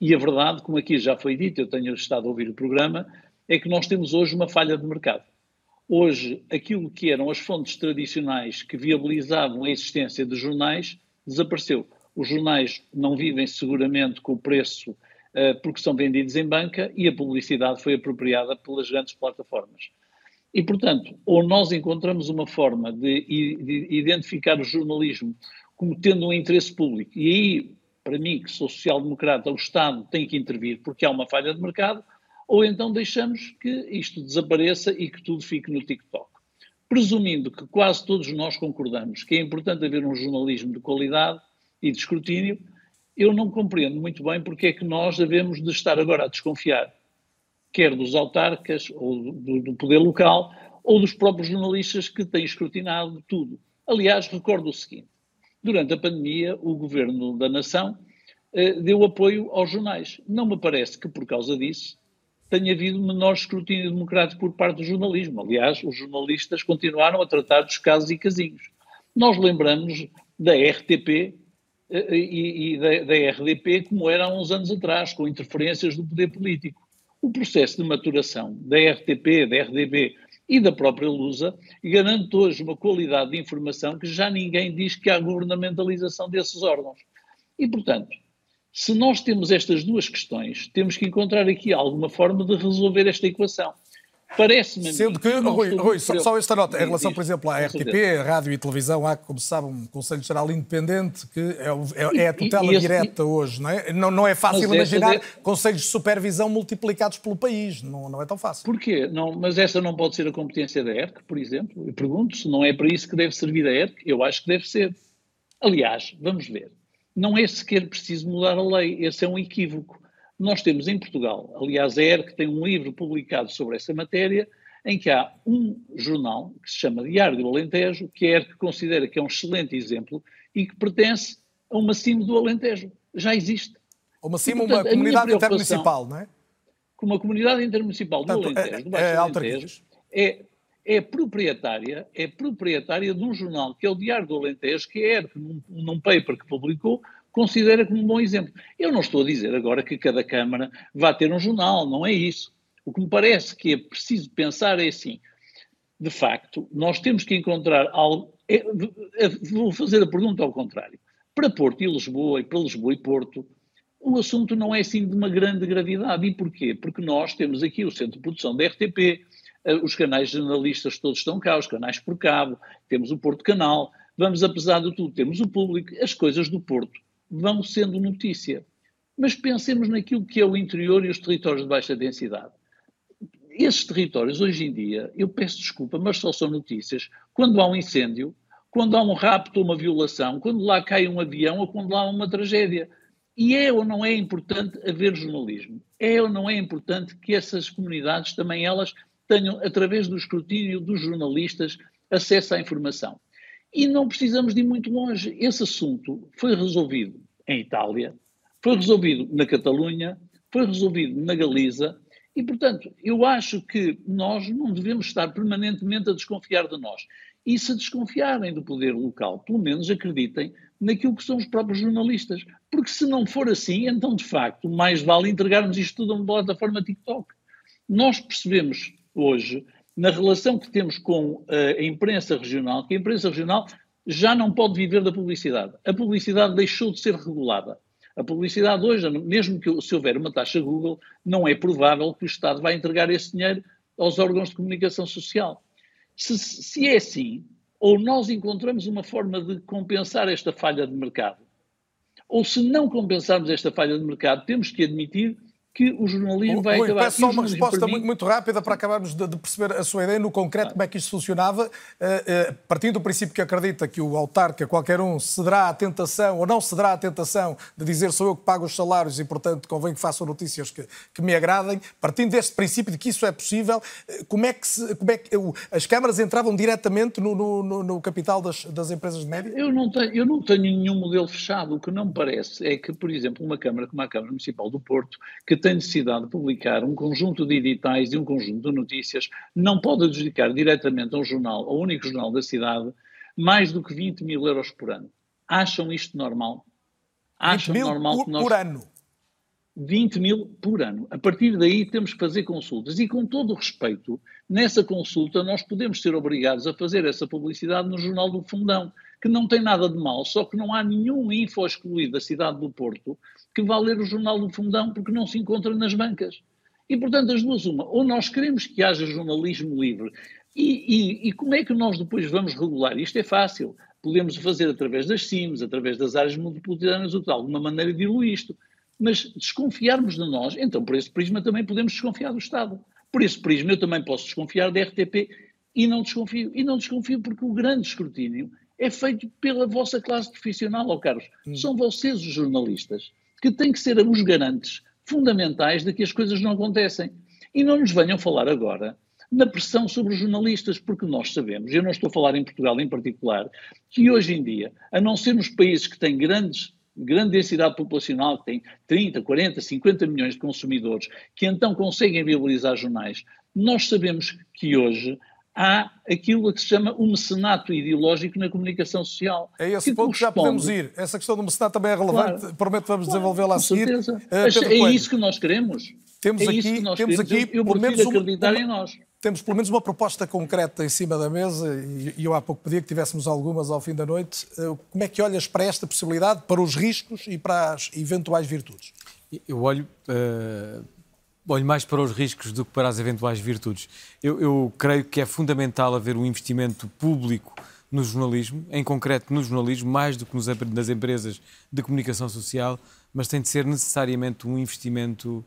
E a verdade, como aqui já foi dito, eu tenho estado a ouvir o programa, é que nós temos hoje uma falha de mercado. Hoje, aquilo que eram as fontes tradicionais que viabilizavam a existência de jornais desapareceu. Os jornais não vivem seguramente com o preço uh, porque são vendidos em banca e a publicidade foi apropriada pelas grandes plataformas. E, portanto, ou nós encontramos uma forma de, de identificar o jornalismo como tendo um interesse público, e aí, para mim, que sou social-democrata, o Estado tem que intervir porque há uma falha de mercado, ou então deixamos que isto desapareça e que tudo fique no TikTok. Presumindo que quase todos nós concordamos que é importante haver um jornalismo de qualidade e de escrutínio, eu não compreendo muito bem porque é que nós devemos de estar agora a desconfiar quer dos autarcas ou do, do, poder local, ou dos próprios jornalistas que têm escrutinado tudo. Aliás, recordo o seguinte: durante a pandemia, o governo da nação eh, deu apoio aos jornais. Não me parece que, por causa disso, tenha havido menor escrutínio democrático por parte do jornalismo. Aliás, os jornalistas continuaram a tratar dos casos e casinhos. Nós lembramos da RTP eh, e, e da, da RDP como era há uns anos atrás, com interferências do poder político o processo de maturação da RTP, da RDB e da própria Lusa garante hoje uma qualidade de informação que já ninguém diz que há governamentalização desses órgãos. E, portanto, se nós temos estas duas questões, temos que encontrar aqui alguma forma de resolver esta equação. Parece-me. Sendo que, Rui, Rui só, só, esta nota, em relação, por exemplo, à RTP, rádio e televisão, há, como sabe, um Conselho Geral independente que é, é, é a tutela e, e direta hoje, não é? Não, não é fácil imaginar conselhos de supervisão multiplicados pelo país, não, não é tão fácil. Porquê? Não, mas essa não pode ser a competência da ERC, por exemplo? Eu pergunto se não é para isso que deve servir a ERC, eu acho que deve ser. Aliás, vamos ver, não é sequer preciso mudar a lei, esse é um equívoco. Nós temos em Portugal, aliás, a ERC tem um livro publicado sobre essa matéria, em que há um jornal que se chama Diário do Alentejo, que a ERC considera que é um excelente exemplo e que pertence a uma CIM do Alentejo. Já existe. Uma CIM, uma comunidade intermunicipal, não é? Como uma comunidade intermunicipal do Alentejo, é, do Baixo é, Alentejo, é, é proprietária, é proprietária de um jornal que é o Diário do Alentejo, que é num, num paper que publicou, considera como um bom exemplo. Eu não estou a dizer agora que cada Câmara vá ter um jornal, não é isso. O que me parece que é preciso pensar é assim: de facto, nós temos que encontrar algo. É, é, vou fazer a pergunta ao contrário. Para Porto e Lisboa, e para Lisboa e Porto, o assunto não é assim de uma grande gravidade. E porquê? Porque nós temos aqui o Centro de Produção da RTP, eh, os canais jornalistas todos estão cá, os canais por cabo, temos o Porto Canal, vamos, apesar de tudo, temos o público, as coisas do Porto vão sendo notícia. Mas pensemos naquilo que é o interior e os territórios de baixa densidade. Esses territórios, hoje em dia, eu peço desculpa, mas só são notícias quando há um incêndio, quando há um rapto ou uma violação, quando lá cai um avião ou quando lá há uma tragédia. E é ou não é importante haver jornalismo? É ou não é importante que essas comunidades também elas tenham, através do escrutínio dos jornalistas, acesso à informação? E não precisamos de ir muito longe. Esse assunto foi resolvido em Itália, foi resolvido na Catalunha, foi resolvido na Galiza, e, portanto, eu acho que nós não devemos estar permanentemente a desconfiar de nós. E se desconfiarem do poder local, pelo menos acreditem naquilo que são os próprios jornalistas. Porque se não for assim, então, de facto, mais vale entregarmos isto tudo a uma plataforma TikTok. Nós percebemos hoje na relação que temos com uh, a imprensa regional, que a imprensa regional já não pode viver da publicidade. A publicidade deixou de ser regulada. A publicidade hoje, mesmo que se houver uma taxa Google, não é provável que o Estado vai entregar esse dinheiro aos órgãos de comunicação social. Se, se é assim, ou nós encontramos uma forma de compensar esta falha de mercado, ou se não compensarmos esta falha de mercado, temos que admitir que o jornalismo vai Rui, acabar. Peço só uma resposta mim... muito, rápida para acabarmos de, de, perceber a sua ideia no concreto, ah. como é que isto funcionava, uh, uh, partindo do princípio que acredita que o autarca, qualquer um, cederá à tentação ou não cederá à tentação de dizer sou eu que pago os salários e, portanto, convém que façam notícias que, que me agradem, partindo deste princípio de que isso é possível, uh, como é que, se, como é que as câmaras entravam diretamente no, no, no capital das, das, empresas de média? Eu não, tenho, eu não tenho nenhum modelo fechado. O que não me parece é que, por exemplo, uma Câmara como a Câmara Municipal do Porto, que tem necessidade de publicar um conjunto de editais e um conjunto de notícias, não pode adjudicar diretamente a um jornal, ao único jornal da cidade, mais do que 20 mil euros por ano. Acham isto normal? Acham 20 mil normal por, que nós... por ano? 20 mil por ano. A partir daí temos que fazer consultas. E com todo o respeito, nessa consulta nós podemos ser obrigados a fazer essa publicidade no Jornal do Fundão, que não tem nada de mal, só que não há nenhum info excluído da cidade do Porto que vá ler o Jornal do Fundão porque não se encontra nas bancas. E, portanto, as duas, uma, ou nós queremos que haja jornalismo livre, e, e, e como é que nós depois vamos regular? Isto é fácil. Podemos fazer através das CIMs, através das áreas metropolitanas, ou de alguma maneira diluir isto. Mas desconfiarmos de nós, então por esse prisma também podemos desconfiar do Estado. Por esse prisma eu também posso desconfiar da RTP e não desconfio. E não desconfio porque o grande escrutínio é feito pela vossa classe profissional, ó Carlos. Hum. São vocês os jornalistas que têm que ser os garantes fundamentais de que as coisas não acontecem. E não nos venham falar agora na pressão sobre os jornalistas, porque nós sabemos, eu não estou a falar em Portugal em particular, que hoje em dia, a não ser nos países que têm grandes, grande densidade populacional, que têm 30, 40, 50 milhões de consumidores, que então conseguem viabilizar jornais, nós sabemos que hoje há aquilo que se chama o mecenato ideológico na comunicação social. É esse que ponto que já podemos ir. Essa questão do mecenato também é relevante. Claro, Prometo que vamos claro, desenvolvê-la a seguir. Uh, é isso que nós queremos. Temos é aqui, temos queremos. aqui eu, eu por menos acreditar uma, em nós. Temos pelo menos uma proposta concreta em cima da mesa e eu há pouco pedia que tivéssemos algumas ao fim da noite. Uh, como é que olhas para esta possibilidade, para os riscos e para as eventuais virtudes? Eu olho uh, olho mais para os riscos do que para as eventuais virtudes. Eu, eu, creio que é fundamental haver um investimento público no jornalismo, em concreto no jornalismo, mais do que nos, nas empresas de comunicação social, mas tem de ser necessariamente um investimento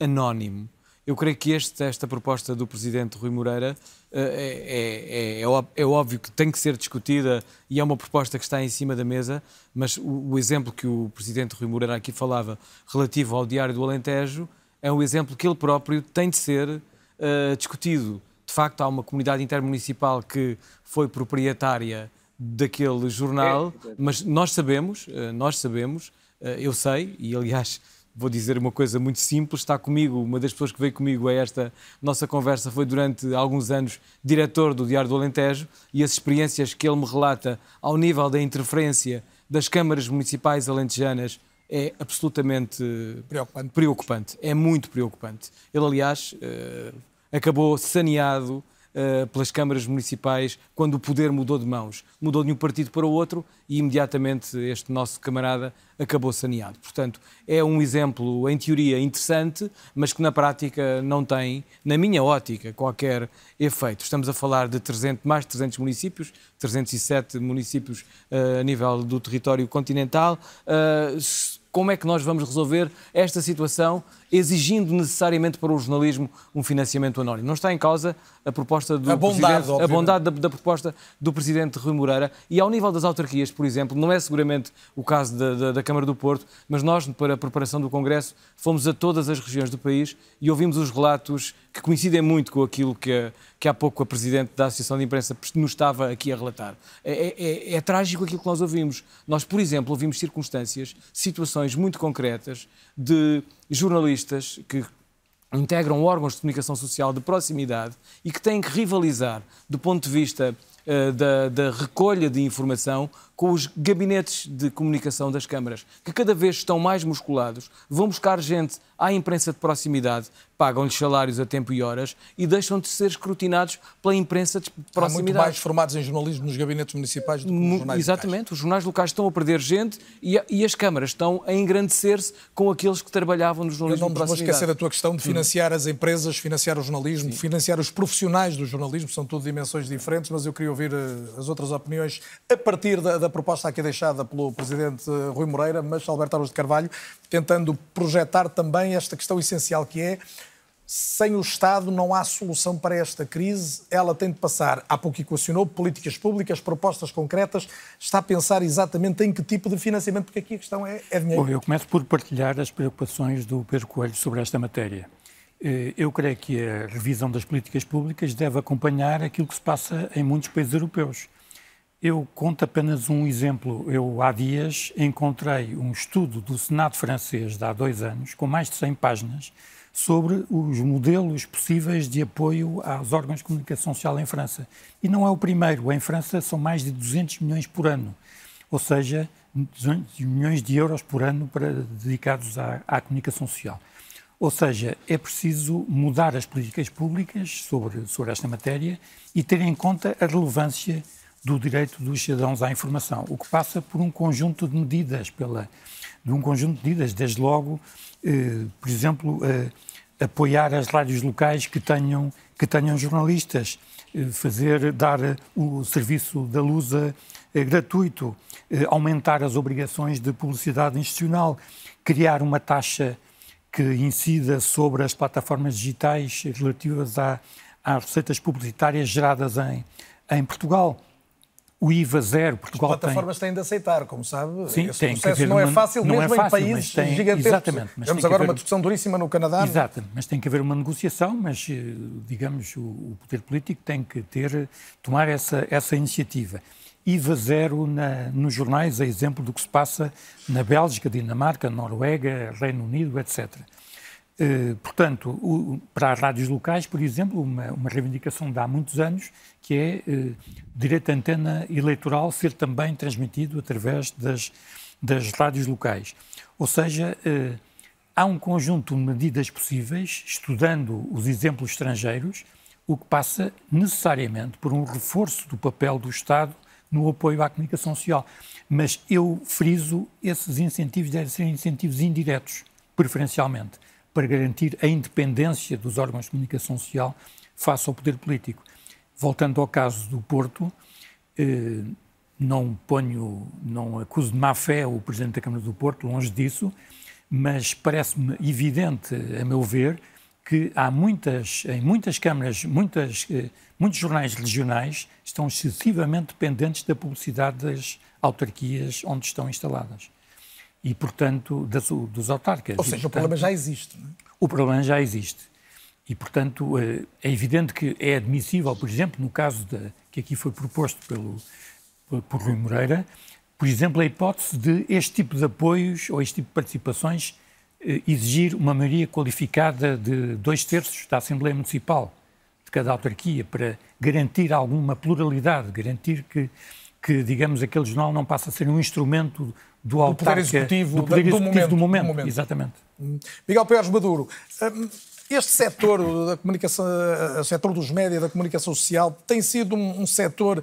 anónimo. Eu creio que este, esta proposta do Presidente Rui Moreira é, é, é, é, óbvio que tem que ser discutida e é uma proposta que está em cima da mesa, mas o, o exemplo que o Presidente Rui Moreira aqui falava relativo ao Diário do Alentejo é um exemplo que ele próprio tem de ser uh, discutido. De facto, há uma comunidade intermunicipal que foi proprietária daquele jornal, é, mas nós sabemos, uh, nós sabemos, uh, eu sei, e aliás vou dizer uma coisa muito simples, está comigo, uma das pessoas que veio comigo a esta nossa conversa foi durante alguns anos diretor do Diário do Alentejo e as experiências que ele me relata ao nível da interferência das câmaras municipais alentejanas é absolutamente preocupante. preocupante. É muito preocupante. Ele, aliás, eh, acabou saneado uh, pelas câmaras municipais quando o poder mudou de mãos. Mudou de um partido para o outro e imediatamente este nosso camarada acabou saneado. Portanto, é um exemplo, em teoria, interessante, mas que na prática não tem, na minha ótica, qualquer efeito. Estamos a falar de 300, mais de 300 municípios, 307 municípios uh, a nível do território continental. Uh, como é que nós vamos resolver esta situação exigindo necessariamente para o jornalismo um financiamento anónimo. Não está em causa a proposta do a bondade, a bondade da, da, proposta do Presidente Rui Moreira e ao nível das autarquias, por exemplo, não é seguramente o caso da, da, da Câmara do Porto, mas nós, para a preparação do Congresso, fomos a todas as regiões do país e ouvimos os relatos que coincidem muito com aquilo que, que há pouco a Presidente da Associação de Imprensa nos estava aqui a relatar. É, é, é, é trágico aquilo que nós ouvimos. Nós, por exemplo, ouvimos circunstâncias, situações muito concretas de jornalistas que integram órgãos de comunicação social de proximidade e que têm que rivalizar do ponto de vista uh, da, da recolha de informação com os gabinetes de comunicação das câmaras, que cada vez estão mais musculados, vão buscar gente à imprensa de proximidade, pagam-lhes salários a tempo e horas e deixam de ser escrutinados pela imprensa de proximidade. Há muito mais formados em jornalismo nos gabinetes municipais do que nos jornais Exatamente, locais. os jornais locais estão a perder gente e, a, e as câmaras estão a engrandecer-se com aqueles que trabalhavam no jornalismo proximidade. não vou esquecer a tua questão de financiar as empresas, financiar o jornalismo, Sim. financiar os profissionais do jornalismo, são tudo dimensões diferentes, mas eu queria ouvir eh, as outras opiniões a partir da, da proposta aqui deixada pelo Presidente eh, Rui Moreira, mas Alberto Arroz de Carvalho, tentando projetar também esta questão essencial que é sem o Estado não há solução para esta crise. Ela tem de passar, há pouco equacionou, políticas públicas, propostas concretas. Está a pensar exatamente em que tipo de financiamento, porque aqui a questão é, é dinheiro. Bom, eu começo por partilhar as preocupações do Pedro Coelho sobre esta matéria. Eh, eu creio que a revisão das políticas públicas deve acompanhar aquilo que se passa em muitos países europeus. Eu conto apenas um exemplo. Eu, há dias, encontrei um estudo do Senado francês de há dois anos, com mais de 100 páginas, sobre os modelos possíveis de apoio aos órgãos de comunicação social em França. E não é o primeiro. Em França são mais de 200 milhões por ano, ou seja, 200 milhões de euros por ano para, dedicados à, à comunicação social. Ou seja, é preciso mudar as políticas públicas sobre, sobre esta matéria e ter em conta a relevância do direito dos cidadãos à informação, o que passa por um conjunto de medidas, pela, de um conjunto de medidas, desde logo por exemplo, eh, apoiar as rádios locais que tenham, que tenham jornalistas, eh, fazer, dar o serviço da Lusa gratuito, aumentar as obrigações de publicidade institucional, criar uma taxa que incida sobre as plataformas digitais relativas às receitas publicitárias geradas em, em Portugal o IVA zero. Portugal As plataformas tem... têm de aceitar, como sabe. Sim, Esse tem que haver não é fácil não mesmo é fácil, em países tem, gigantescos. Exatamente. Agora haver, uma discussão duríssima no Canadá. Exato, mas tem que haver uma negociação, mas, eh, digamos, o, o poder político tem que ter, tomar essa, essa iniciativa. IVA zero na, nos jornais, a exemplo do que se passa na Bélgica, Dinamarca, Noruega, Reino Unido, etc. Uh, portanto, o, para as rádios locais, por exemplo, uma, uma, reivindicação de há muitos anos, que é uh, direito à antena eleitoral ser também transmitido através das, das rádios locais. Ou seja, uh, há um conjunto de medidas possíveis, estudando os exemplos estrangeiros, o que passa necessariamente por um reforço do papel do Estado no apoio à comunicação social. Mas eu friso, esses incentivos devem ser incentivos indiretos, preferencialmente para garantir a independência dos órgãos de comunicação social face ao poder político. Voltando ao caso do Porto, eh, não ponho, não acuso de má fé o Presidente da Câmara do Porto, longe disso, mas parece-me evidente, a meu ver, que há muitas, em muitas câmaras, muitas, eh, muitos jornais regionais estão excessivamente dependentes da publicidade das autarquias onde estão instaladas e, portanto, das, dos autarcas. Ou seja, e, portanto, o problema já existe. Não é? O problema já existe. E, portanto, eh, é evidente que é admissível, por exemplo, no caso de, que aqui foi proposto pelo, por Rui Moreira, por exemplo, a hipótese de este tipo de apoios ou este tipo de participações eh, exigir uma maioria qualificada de dois terços da Assembleia Municipal de cada autarquia para garantir alguma pluralidade, garantir que, que digamos, aquele jornal não passa a ser um instrumento do, do poder executivo, do, poder do, executivo momento, do, momento, do momento. Exatamente. Miguel Pérez Maduro, hum, este setor da comunicação, o setor dos médias, da comunicação social, tem sido um, um setor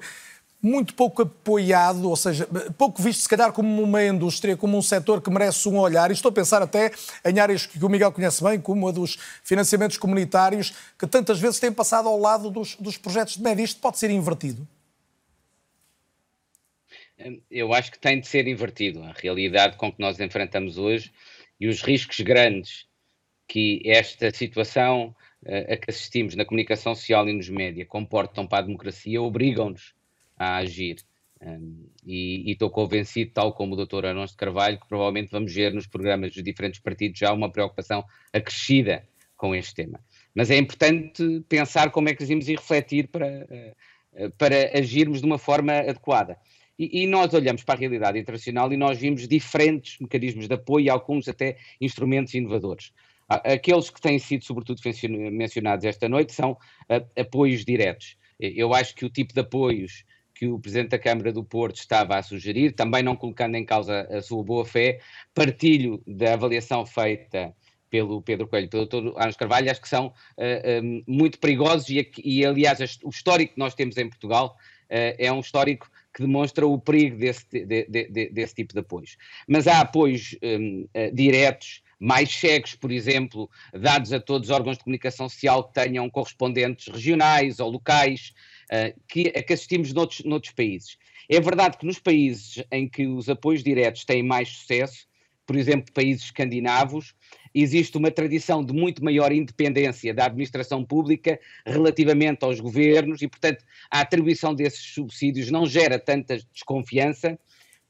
muito pouco apoiado, ou seja, pouco visto, se calhar, como uma indústria, como um setor que merece um olhar. E estou a pensar até em áreas que o Miguel conhece bem, como a dos financiamentos comunitários, que tantas vezes têm passado ao lado dos, dos projetos de média. Isto pode ser invertido? eu acho que tem de ser invertido. A realidade com que nós enfrentamos hoje e os riscos grandes que esta situação uh, a que assistimos na comunicação social e nos média comportam para a democracia obrigam-nos a agir. Um, e estou convencido, tal como o Dr. Arons de Carvalho, que provavelmente vamos ver nos programas dos diferentes partidos já uma preocupação acrescida com este tema. Mas é importante pensar como é que agimos e refletir para, uh, para agirmos de uma forma adequada. E, e, nós olhamos para a realidade internacional e nós vimos diferentes mecanismos de apoio e alguns até instrumentos inovadores. Aqueles que têm sido, sobretudo, mencionados esta noite são uh, apoios diretos. Eu acho que o tipo de apoios que o Presidente da Câmara do Porto estava a sugerir, também não colocando em causa a sua boa-fé, partilho da avaliação feita pelo Pedro Coelho, pelo Dr. Arnos Carvalho, acho que são um, muito perigosos e, e, aliás, o histórico que nós temos em Portugal é um histórico que demonstra o perigo desse, de, de, de, desse tipo de apoios. Mas há apoios um, diretos, mais cegos, por exemplo, dados a todos os órgãos de comunicação social que tenham correspondentes regionais ou locais, que, a que assistimos noutros, noutros países. É verdade que nos países em que os apoios diretos têm mais sucesso, por exemplo, países escandinavos, existe uma tradição de muito maior independência da administração pública relativamente aos governos e, portanto, a atribuição desses subsídios não gera tanta desconfiança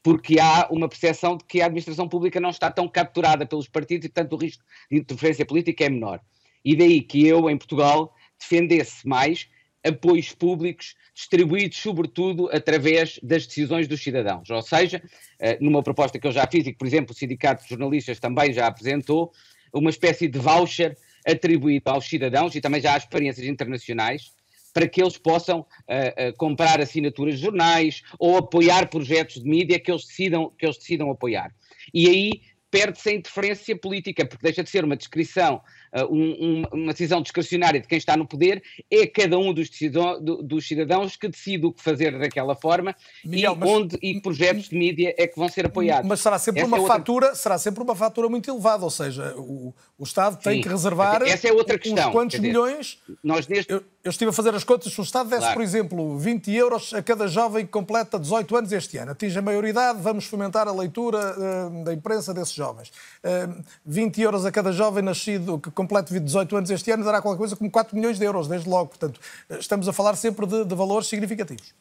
porque há uma percepção de que a administração pública não está tão capturada pelos partidos e, portanto, o risco de interferência política é menor. E daí que eu, em Portugal, defendesse mais apoios públicos distribuídos, sobretudo, através das decisões dos cidadãos. Ou seja, eh, numa proposta que eu já fiz e que, por exemplo, o Sindicato de Jornalistas também já apresentou, uma espécie de voucher atribuído aos cidadãos e também já há experiências internacionais para que eles possam uh, uh, comprar assinaturas de jornais ou apoiar projetos de mídia que eles decidam, que eles decidam apoiar. E aí perde-se a interferência política, porque deixa de ser uma descrição uh, um, uma decisão discrecionária de quem está no poder, é cada um dos, decidão, do, dos cidadãos que decide o que fazer daquela forma Miguel, e mas, onde e projetos de mídia é que vão ser apoiados. Mas será sempre, uma, é outra... fatura, será sempre uma fatura muito elevada, ou seja, o, o Estado tem Sim. que reservar Essa é outra questão. quantos dizer, milhões. Nós neste... Eu, eu estive a fazer as contas, se o Estado desse, claro. por exemplo, 20 euros a cada jovem que completa 18 anos este ano, atinge a maioridade, vamos fomentar a leitura uh, da imprensa desses jovens. Uh, eh, 20 euros a cada jovem nascido que complete 18 anos este ano dará qualquer coisa como 4 milhões de euros, desde logo. Portanto, uh, estamos a falar sempre de, de valores significativos.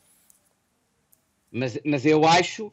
Mas, mas eu acho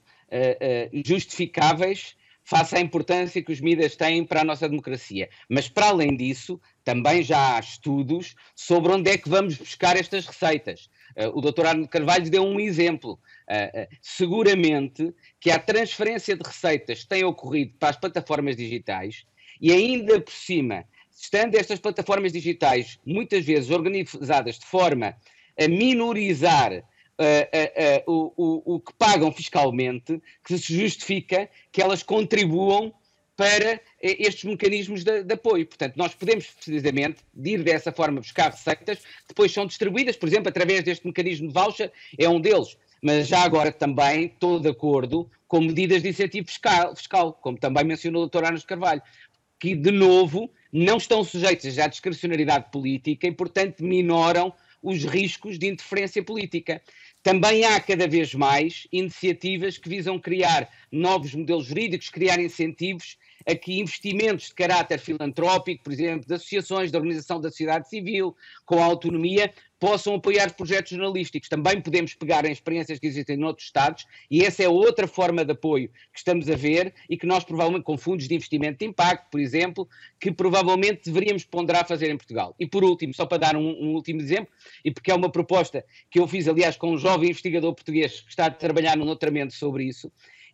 justificáveis face à importância que os mídias têm para a nossa democracia. Mas, para além disso, também já há estudos sobre onde é que vamos buscar estas receitas. Uh, o Dr. Arno Carvalho deu um exemplo. Uh, uh, seguramente que a transferência de receitas tem ocorrido para as plataformas digitais e ainda por cima, estando estas plataformas digitais muitas vezes organizadas de forma a minorizar Uh, uh, uh, o, o, que pagam fiscalmente, que se justifica que elas contribuam para estes mecanismos de, de, apoio. Portanto, nós podemos precisamente ir dessa forma buscar receitas, depois são distribuídas, por exemplo, através deste mecanismo de voucher, é um deles. Mas já agora também estou de acordo com medidas de incentivo fiscal, fiscal como também mencionou o Dr. Anos Carvalho, que, de novo, não estão sujeitas à discrecionalidade política e, portanto, minoram os riscos de interferência política. Também há cada vez mais iniciativas que visam criar novos modelos jurídicos, criar incentivos a que investimentos de caráter filantrópico, por exemplo, de associações, de organização da sociedade civil, com autonomia, possam apoiar projetos jornalísticos. Também podemos pegar em experiências que existem noutros Estados e essa é outra forma de apoio que estamos a ver e que nós provavelmente, com fundos de investimento de impacto, por exemplo, que provavelmente deveríamos ponderar fazer em Portugal. E por último, só para dar um, um último exemplo, e porque é uma proposta que eu fiz, aliás, com um jovem investigador português que está a trabalhar no doutoramento sobre isso,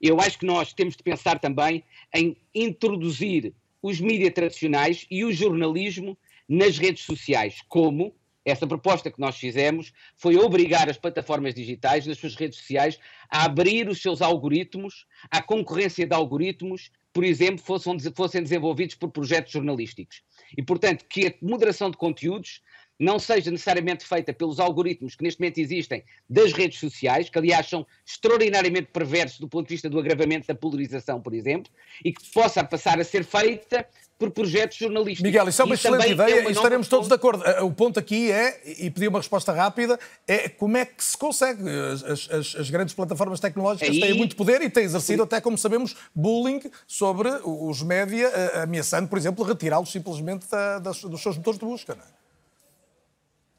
eu acho que nós temos de pensar também em introduzir os mídias tradicionais e o jornalismo nas redes sociais, como essa proposta que nós fizemos foi obrigar as plataformas digitais nas suas redes sociais a abrir os seus algoritmos à concorrência de algoritmos, por exemplo, fossem, fossem desenvolvidos por projetos jornalísticos. E, portanto, que a moderação de conteúdos não seja necessariamente feita pelos algoritmos que neste momento existem das redes sociais, que aliás são extraordinariamente perversos do ponto de vista do agravamento da polarização, por exemplo, e que possa passar a ser feita por projetos jornalísticos. Miguel, isso é uma excelente ideia e estaremos todos de acordo. O ponto aqui é, e pedi uma resposta rápida, é como é que se consegue. As, as, as grandes plataformas tecnológicas Aí... têm muito poder e têm exercido até, como sabemos, bullying sobre os média, eh, ameaçando, por exemplo, retirá-los simplesmente da, das, dos seus motores de busca. Não é?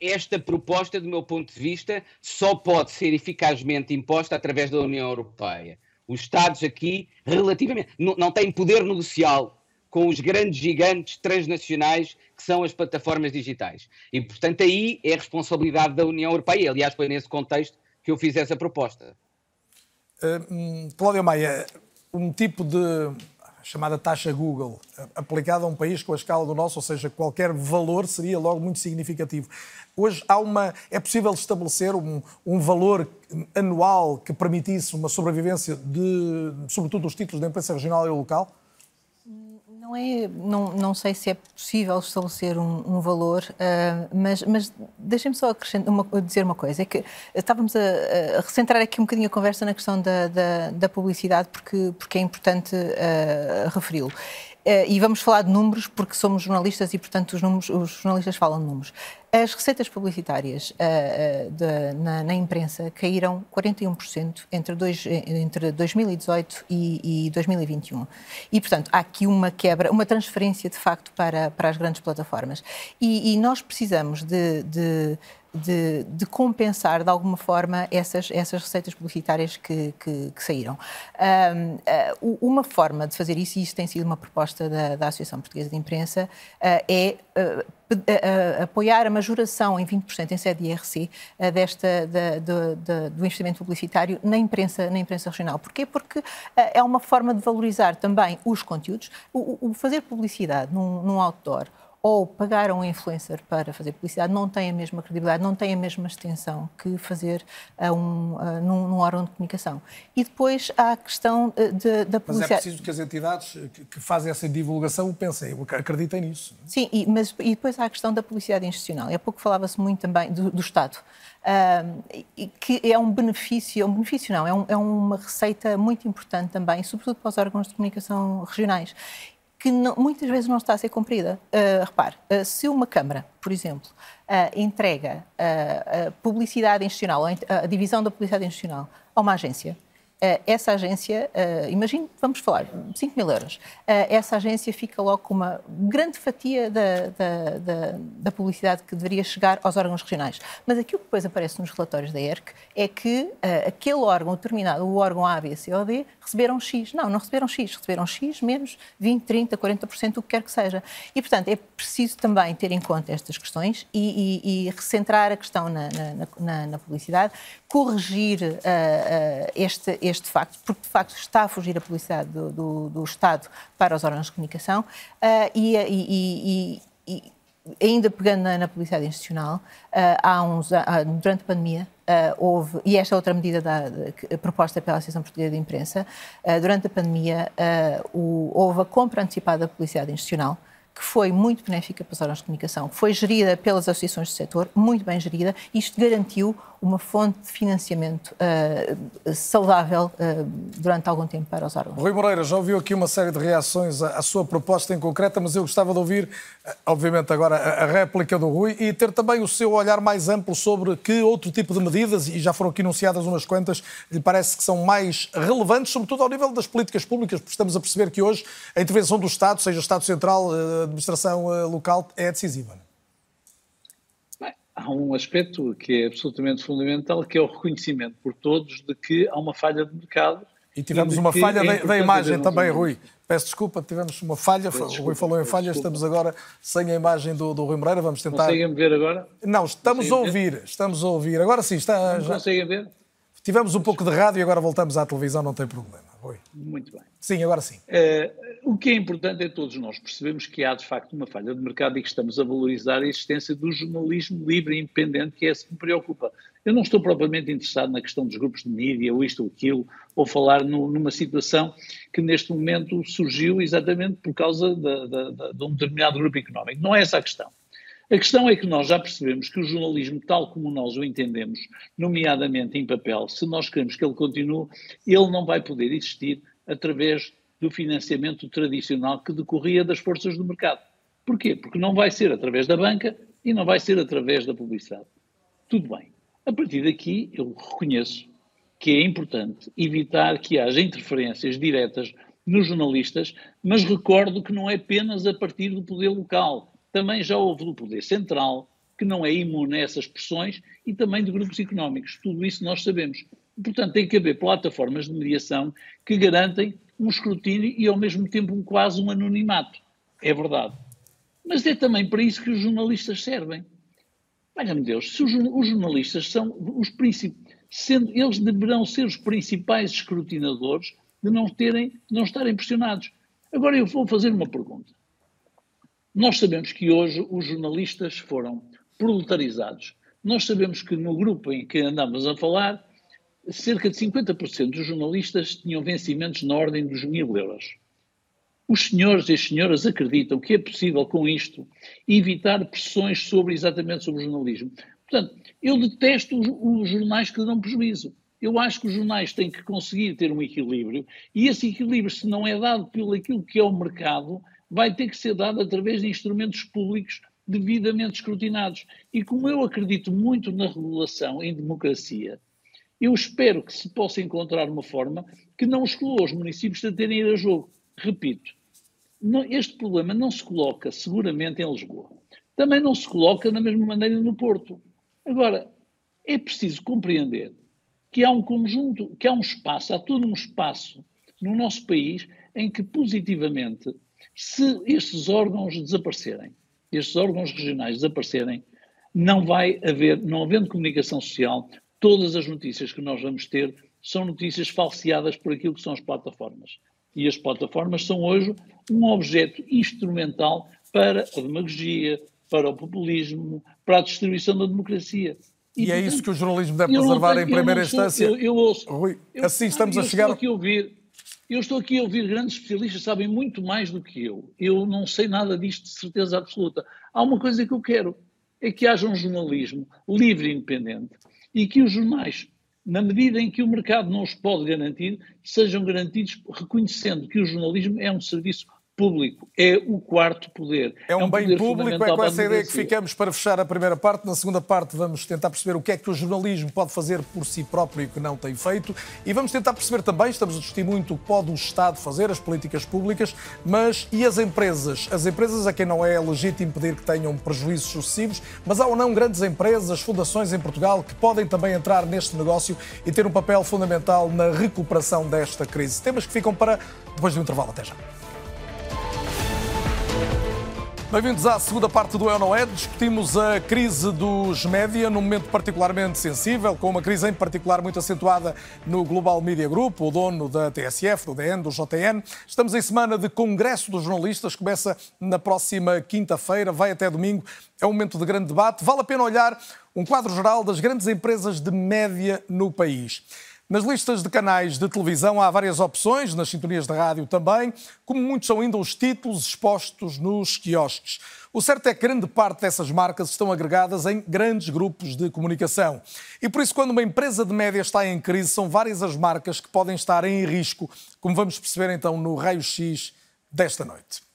Esta proposta, do meu ponto de vista, só pode ser eficazmente imposta através da União Europeia. Os Estados aqui, relativamente, não, não têm poder negocial com os grandes gigantes transnacionais que são as plataformas digitais. E, portanto, aí é a responsabilidade da União Europeia. Aliás, foi nesse contexto que eu fiz essa proposta. Uh, Cláudia Maia, um tipo de chamada taxa Google, aplicada a um país com a escala do nosso, ou seja, qualquer valor seria logo muito significativo. Hoje há uma, é possível estabelecer um, um valor anual que permitisse uma sobrevivência de, sobretudo, dos títulos da imprensa regional e local? Não, é, não, não sei se é possível estabelecer um, um valor, uh, mas, mas deixem-me só uma, dizer uma coisa: é que estávamos a, a, recentrar aqui um bocadinho a conversa na questão da, da, da publicidade, porque, porque é importante uh, referi-lo. Uh, e vamos falar de números porque somos jornalistas e, portanto, os, números, os jornalistas falam de números. As receitas publicitárias uh, uh, de, na, na, imprensa caíram 41% entre, dois, entre 2018 e, e, 2021. E, portanto, há aqui uma quebra, uma transferência, de facto, para, para as grandes plataformas. E, e nós precisamos de, de de, de, compensar de alguma forma essas, essas receitas publicitárias que, que, que saíram. Um, uh, uma forma de fazer isso, e isso tem sido uma proposta da, da Associação Portuguesa de Imprensa, uh, é uh, apoiar a majoração em 20% em sede de IRC desta, do, do investimento publicitário na imprensa, na imprensa regional. Porquê? Porque é uma forma de valorizar também os conteúdos. O, o fazer publicidade num, num outdoor ou pagar a um influencer para fazer publicidade não tem a mesma credibilidade, não tem a mesma extensão que fazer a um, a, num, num, órgão de comunicação. E depois há a questão eh, de, da publicidade. Mas é preciso que as entidades que, que fazem essa divulgação pensem, acreditem nisso. Sim, e, mas, e depois há a questão da publicidade institucional. E há pouco falava-se muito também do, do Estado. Uh, que é um benefício, é um benefício não, é, um, é, uma receita muito importante também, sobretudo para os órgãos de comunicação regionais que não, muitas vezes não está a ser cumprida. Uh, repare, uh, se uma Câmara, por exemplo, uh, entrega a publicidade institucional, a divisão da publicidade institucional a uma agência, essa agência, uh, imagine, vamos falar, 5 mil euros, uh, essa agência fica logo com uma grande fatia da, da, da, da, publicidade que deveria chegar aos órgãos regionais. Mas aquilo que depois aparece nos relatórios da ERC é que uh, aquele órgão determinado, o órgão A, B, C ou D, receberam X. Não, não receberam X, receberam X menos 20, 30, 40%, o que quer que seja. E, portanto, é preciso também ter em conta estas questões e, e, e recentrar a questão na, na, na, na publicidade, corrigir este, este este facto, porque de facto está a fugir a publicidade do, do, do Estado para os órgãos de comunicação uh, e, e, e, e, ainda pegando na, na publicidade institucional, uh, há uns, uh, durante a pandemia houve, e esta é outra medida da, de, proposta pela Associação Portuguesa de Imprensa, durante a pandemia o, houve a compra antecipada da publicidade institucional, que foi muito benéfica para os órgãos de comunicação, que foi gerida pelas associações do setor, muito bem gerida, isto garantiu uma fonte de financiamento uh, saudável uh, durante algum tempo para os órgãos. Rui Moreira, já ouviu aqui uma série de reações à, à sua proposta em concreta, mas eu gostava de ouvir, uh, obviamente, agora a, a, réplica do Rui e ter também o seu olhar mais amplo sobre que outro tipo de medidas, e já foram aqui enunciadas umas quantas, lhe parece que são mais relevantes, sobretudo ao nível das políticas públicas, porque estamos a perceber que hoje a intervenção do Estado, seja Estado Central, administração local, é decisiva há um aspecto que é absolutamente fundamental, que é o reconhecimento por todos de que há uma falha de mercado. E tivemos uma falha é da, da imagem também, Rui. Peço desculpa, tivemos uma falha. Desculpa, o Rui falou em falha, estamos agora sem a imagem do, do Rui Moreira. Vamos tentar. Conseguem ver agora? Não, estamos a ouvir. Ver? Estamos a ouvir. Agora sim, está. Não já... conseguem ver? Tivemos um pouco de rádio e agora voltamos à televisão, não tem problema. Rui. Muito bem. Sim, agora sim. Uh, o que é importante é todos nós percebemos que há de facto uma falha de mercado e que estamos a valorizar a existência do jornalismo livre e independente, que é esse que me preocupa. Eu não estou propriamente interessado na questão dos grupos de mídia, ou isto ou aquilo, ou falar no, numa situação que neste momento surgiu exatamente por causa de, de, de, de um determinado grupo económico. Não é essa a questão. A questão é que nós já percebemos que o jornalismo, tal como nós o entendemos, nomeadamente em papel, se nós queremos que ele continue, ele não vai poder existir através do financiamento tradicional que decorria das forças do mercado. Porquê? Porque não vai ser através da banca e não vai ser através da publicidade. Tudo bem. A partir daqui, eu reconheço que é importante evitar que haja interferências diretas nos jornalistas, mas recordo que não é apenas a partir do poder local também já houve do poder central, que não é imune a essas pressões, e também de grupos económicos. Tudo isso nós sabemos. Portanto, tem que haver plataformas de mediação que garantem um escrutínio e, ao mesmo tempo, um, quase um anonimato. É verdade. Mas é também para isso que os jornalistas servem. Olha-me Deus, se os, os, jornalistas são os principais, eles deverão ser os principais escrutinadores de não, terem, de não estarem pressionados. Agora eu vou fazer uma pergunta. Nós sabemos que hoje os jornalistas foram proletarizados. Nós sabemos que no grupo em que andamos a falar, cerca de 50% dos jornalistas tinham vencimentos na ordem dos mil euros. Os senhores e as senhoras acreditam que é possível, com isto, evitar pressões sobre exatamente sobre o jornalismo. Portanto, eu detesto os, os jornais que dão prejuízo. Eu acho que os jornais têm que conseguir ter um equilíbrio e esse equilíbrio, se não é dado pelo aquilo que é o mercado, vai ter que ser dado através de instrumentos públicos devidamente escrutinados. E como eu acredito muito na regulação em democracia, eu espero que se possa encontrar uma forma que não exclua os municípios de terem ir a jogo. Repito, não, este problema não se coloca seguramente em Lisboa. Também não se coloca da mesma maneira no Porto. Agora, é preciso compreender que há um conjunto, que há um espaço, há todo um espaço no nosso país em que positivamente, se estes órgãos desaparecerem, estes órgãos regionais desaparecerem, não vai haver, não havendo comunicação social, todas as notícias que nós vamos ter são notícias falseadas por aquilo que são as plataformas. E as plataformas são hoje um objeto instrumental para a demagogia, para o populismo, para a distribuição da democracia. E, e é isso que o jornalismo deve preservar tenho, em primeira instância. Eu, eu ouço. Rui, eu, assim estamos eu a chegar. Estou aqui a ouvir, eu estou aqui a ouvir grandes especialistas sabem muito mais do que eu. Eu não sei nada disto de certeza absoluta. Há uma coisa que eu quero: é que haja um jornalismo livre e independente e que os jornais na medida em que o mercado não os pode garantir, sejam garantidos reconhecendo que o jornalismo é um serviço público, é o quarto poder. É um, é um bem público, é com essa ideia que ficamos para fechar a primeira parte. Na segunda parte vamos tentar perceber o que é que o jornalismo pode fazer por si próprio e que não tem feito. E vamos tentar perceber também, estamos a discutir muito o que pode o Estado fazer, as políticas públicas, mas e as empresas? As empresas a quem não é legítimo pedir que tenham prejuízos sucessivos, mas há ou não grandes empresas, fundações em Portugal que podem também entrar neste negócio e ter um papel fundamental na recuperação desta crise. Temas que ficam para depois do intervalo. Até já. Bem-vindos à segunda parte do Eu Não É. Discutimos a crise dos média num momento particularmente sensível, com uma crise em particular muito acentuada no Global Media Group, o dono da TSF, do DN, do JN. Estamos em semana de Congresso dos Jornalistas, começa na próxima quinta-feira, vai até domingo. É um momento de grande debate. Vale a pena olhar um quadro geral das grandes empresas de média no país. Nas listas de canais de televisão há várias opções, nas sintonias de rádio também, como muitos são ainda os títulos expostos nos quiosques. O certo é que grande parte dessas marcas estão agregadas em grandes grupos de comunicação. E por isso, quando uma empresa de média está em crise, são várias as marcas que podem estar em risco, como vamos perceber então no raio-x desta noite.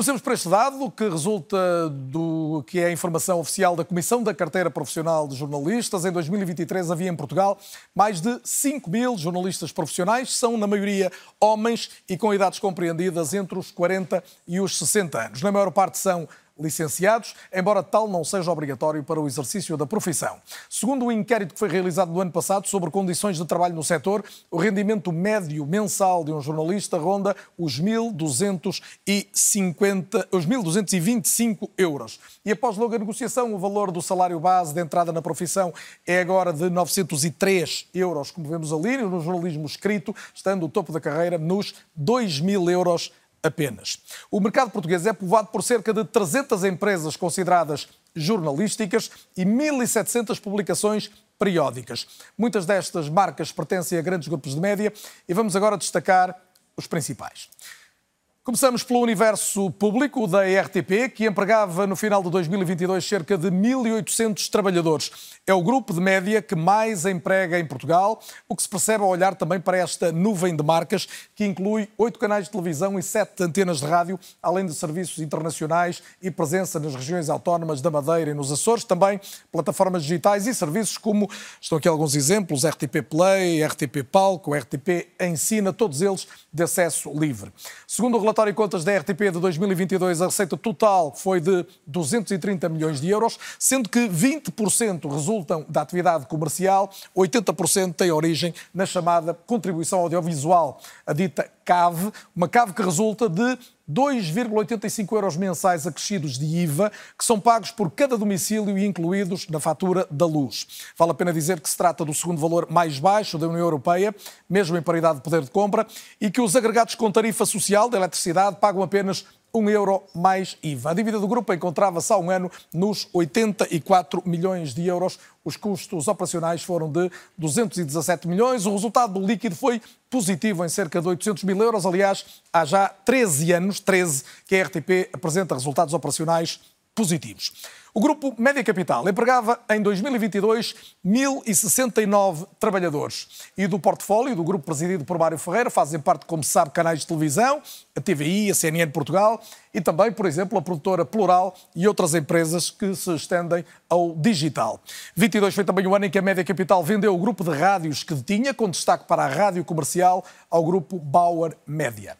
Comecemos por este dado, que resulta do que é a informação oficial da Comissão da Carteira Profissional de Jornalistas. Em 2023 havia em Portugal mais de 5 mil jornalistas profissionais, são na maioria homens e com idades compreendidas entre os 40 e os 60 anos. Na maior parte são licenciados, embora tal não seja obrigatório para o exercício da profissão. Segundo um inquérito que foi realizado no ano passado sobre condições de trabalho no setor, o rendimento médio mensal de um jornalista ronda os 1.250, os 1.225 euros. E após longa negociação, o valor do salário base de entrada na profissão é agora de 903 euros, como vemos ali no jornalismo escrito, estando o topo da carreira nos 2.000 euros apenas. O mercado português é povoado por cerca de 300 empresas consideradas jornalísticas e 1.700 publicações periódicas. Muitas destas marcas pertencem a grandes grupos de média e vamos agora destacar os principais. Começamos pelo universo público da RTP, que empregava no final de 2022 cerca de 1.800 trabalhadores. É o grupo de média que mais emprega em Portugal, o que se percebe ao olhar também para esta nuvem de marcas, que inclui oito canais de televisão e sete antenas de rádio, além de serviços internacionais e presença nas regiões autónomas da Madeira e nos Açores, também plataformas digitais e serviços como, estão aqui alguns exemplos, RTP Play, RTP Palco, RTP Ensina, todos eles de acesso livre. Segundo o relatório de contas da RTP de 2022, a receita total foi de 230 milhões de euros, sendo que 20% resulta resultam da atividade comercial, 80% tem origem na chamada contribuição audiovisual, a dita CAV, uma CAV que resulta de 2,85 euros mensais acrescidos de IVA, que são pagos por cada domicílio e incluídos na fatura da luz. Vale a pena dizer que se trata do segundo valor mais baixo da União Europeia, mesmo em paridade de poder de compra, e que os agregados com tarifa social da eletricidade pagam apenas 1 euro mais IVA. A dívida do grupo encontrava-se há um ano nos 84 milhões de euros. Os custos operacionais foram de 217 milhões. O resultado líquido foi positivo em cerca de 800 mil euros. Aliás, há já 13 anos, 13, que a RTP apresenta resultados operacionais positivos. O grupo Média Capital empregava em 2022 1.069 trabalhadores e do portfólio do grupo presidido por Mário Ferreira fazem parte, como se sabe, canais de televisão, a TVI, a CNN Portugal e também, por exemplo, a produtora Plural e outras empresas que se estendem ao digital. 22 foi também o ano em que a Média Capital vendeu o grupo de rádios que detinha, com destaque para a rádio comercial, ao grupo Bauer Média.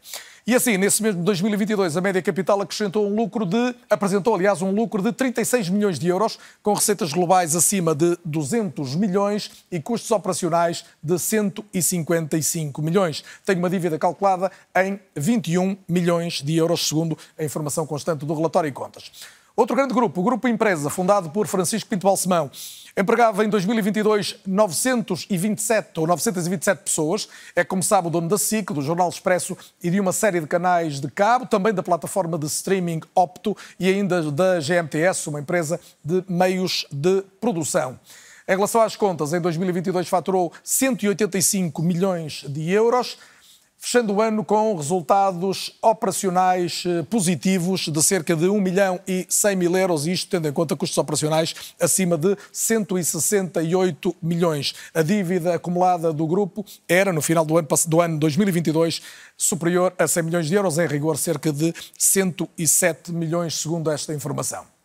E assim, nesse mesmo 2022, a Média Capital acrescentou um lucro de, apresentou, aliás, um lucro de 36 milhões de euros, com receitas globais acima de 200 milhões e custos operacionais de 155 milhões. Tem uma dívida calculada em 21 milhões de euros, segundo a informação constante do relatório e contas. Outro grande grupo, o Grupo Empresa, fundado por Francisco Pinto Balsemão, empregava em 2022 927 ou 927 pessoas. É, como sabe, o dono da SIC, do Jornal Expresso e de uma série de canais de cabo, também da plataforma de streaming Opto e ainda da GMTS, uma empresa de meios de produção. Em relação às contas, em 2022 faturou 185 milhões de euros fechando o ano com resultados operacionais eh, positivos de cerca de 1 milhão e 100 mil euros, isto tendo em conta custos operacionais acima de 168 milhões. A dívida acumulada do grupo era, no final do ano, do ano 2022, superior a 100 milhões de euros, em rigor cerca de 107 milhões, segundo esta informação.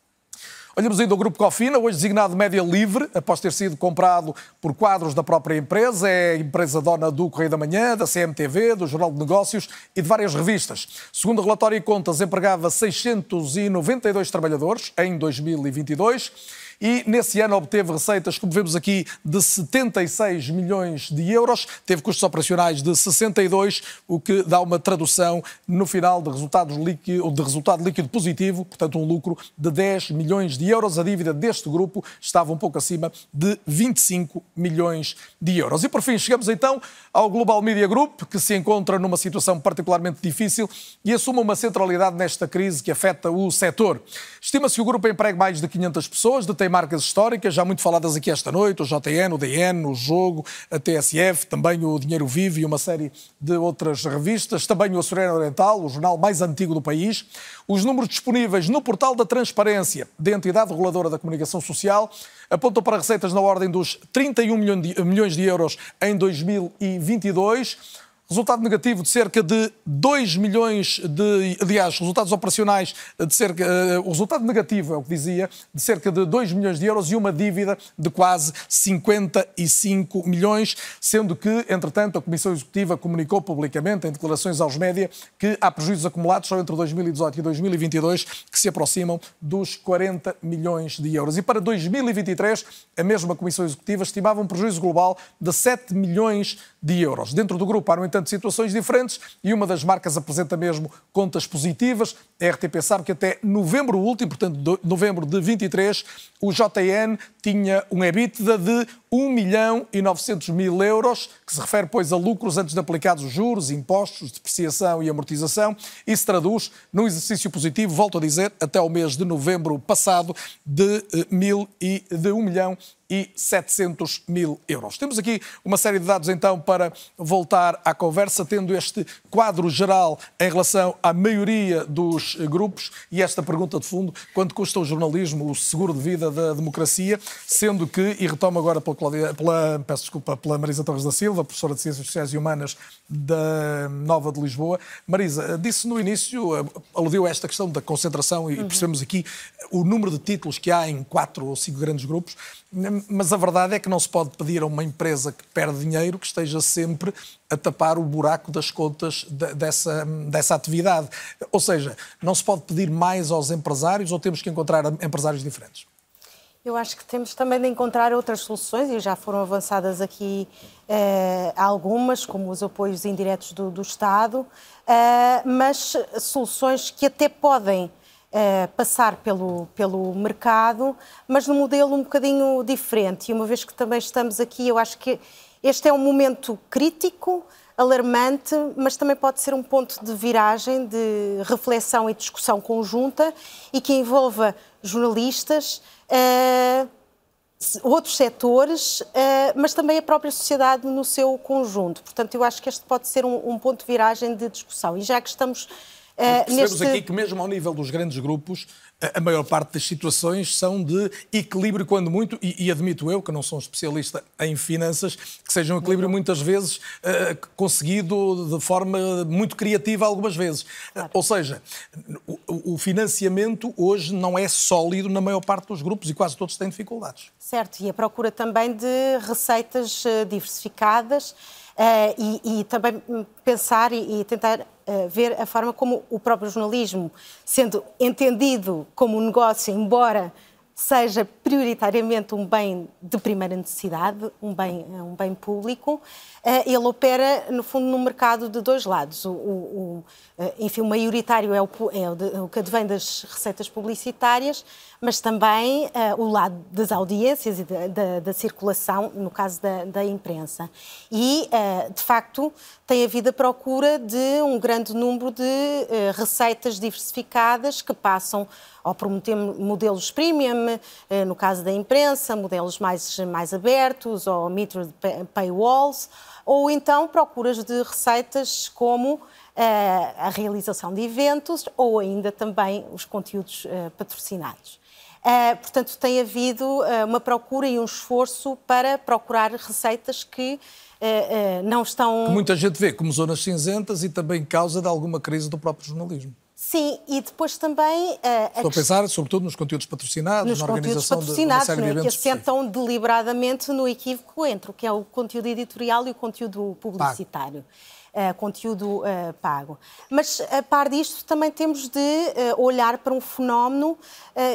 Olhamos ainda o Grupo Cofina, hoje designado Média Livre, após ter sido comprado por quadros da própria empresa. É a empresa dona do Correio da Manhã, da CMTV, do Jornal de Negócios e de várias revistas. Segundo o relatório e contas, empregava 692 trabalhadores em 2022 e nesse ano obteve receitas, como vemos aqui, de 76 milhões de euros, teve custos operacionais de 62, o que dá uma tradução no final de, resultados líquido, de resultado líquido positivo, portanto um lucro de 10 milhões de euros. A dívida deste grupo estava um pouco acima de 25 milhões de euros. E por fim, chegamos então ao Global Media Group, que se encontra numa situação particularmente difícil e assume uma centralidade nesta crise que afeta o setor. Estima-se que o grupo empregue mais de 500 pessoas, detém marcas históricas, já muito faladas aqui esta noite, o JN, o DN, o Jogo, a TSF, também o Dinheiro Vivo e uma série de outras revistas, também o Açoriano Oriental, o jornal mais antigo do país. Os números disponíveis no portal da transparência da entidade reguladora da comunicação social apontam para receitas na ordem dos 31 milhões de euros em 2022 resultado negativo de cerca de 2 milhões de. Aliás, resultados operacionais de cerca. Uh, o resultado negativo é o que dizia, de cerca de 2 milhões de euros e uma dívida de quase 55 milhões, sendo que, entretanto, a Comissão Executiva comunicou publicamente, em declarações aos média, que há prejuízos acumulados só entre 2018 e 2022 que se aproximam dos 40 milhões de euros. E para 2023, a mesma Comissão Executiva estimava um prejuízo global de 7 milhões de euros. Dentro do grupo há, no entanto, situações diferentes e uma das marcas apresenta mesmo contas positivas. A RTP sabe que até novembro último, portanto, novembro de 23, o JN tinha um EBITDA de 1 milhão e 900 mil euros, que se refere, pois, a lucros antes de aplicados os juros, impostos, depreciação e amortização, e se traduz num exercício positivo, volto a dizer, até o mês de novembro passado, de, eh, mil e, de 1 milhão e 700 mil euros. Temos aqui uma série de dados, então, para voltar à conversa, tendo este quadro geral em relação à maioria dos grupos e esta pergunta de fundo: quanto custa o jornalismo, o seguro de vida da democracia? Sendo que, e retomo agora pela, Claudia, pela, peço desculpa, pela Marisa Torres da Silva, professora de Ciências Sociais e Humanas da Nova de Lisboa. Marisa, disse no início, aludiu a esta questão da concentração e uhum. percebemos aqui o número de títulos que há em quatro ou cinco grandes grupos. Mas a verdade é que não se pode pedir a uma empresa que perde dinheiro que esteja sempre a tapar o buraco das contas dessa, dessa atividade. Ou seja, não se pode pedir mais aos empresários ou temos que encontrar empresários diferentes? Eu acho que temos também de encontrar outras soluções e já foram avançadas aqui eh, algumas, como os apoios indiretos do, do Estado, eh, mas soluções que até podem eh, passar pelo, pelo mercado, mas num modelo um bocadinho diferente. E uma vez que também estamos aqui, eu acho que este é um momento crítico, alarmante, mas também pode ser um ponto de viragem, de reflexão e discussão conjunta e que envolva jornalistas, uh, outros setores, uh, mas também a própria sociedade no seu conjunto. Portanto, eu acho que este pode ser um, um ponto de viragem de discussão. E já que estamos Uh, percebemos neste... aqui que mesmo ao nível dos grandes grupos, a maior parte das situações são de equilíbrio, quando muito, e, e admito eu, que não sou um especialista em finanças, que seja um equilíbrio muitas vezes uh, conseguido de forma muito criativa algumas vezes. Claro. Uh, ou seja, o, o, financiamento hoje não é sólido na maior parte dos grupos e quase todos têm dificuldades. Certo, e a procura também de receitas diversificadas Uh, e, e, também pensar e, e tentar uh, ver a forma como o próprio jornalismo, sendo entendido como um negócio, embora seja prioritariamente um bem de primeira necessidade, um bem, um bem público, eh, ele opera, no fundo, num mercado de dois lados. O, o, eh, enfim, o maioritário é o, é o, o que advém das receitas publicitárias, mas também uh, o lado das audiências e da, da, da circulação, no caso da, da imprensa. E, uh, de facto, tem havido a procura de um grande número de uh, receitas diversificadas que passam ou prometer modelos premium, no caso da imprensa, modelos mais, mais abertos, ou metered paywalls, ou então procuras de receitas como a realização de eventos ou ainda também os conteúdos patrocinados. Uh, portanto, tem havido uh, uma procura e um esforço para procurar receitas que uh, não estão. Que muita gente vê como zonas cinzentas e também causa de alguma crise do próprio jornalismo. Sim, e depois também. Uh, Estou a, pensar, sobretudo, nos conteúdos patrocinados, nos na organização conteúdos patrocinados, de, de né, que assentam deliberadamente no equívoco entre o que é o conteúdo editorial e o conteúdo publicitário. Pago. Uh, conteúdo uh, pago. Mas, a par disto, também temos de uh, olhar para um fenómeno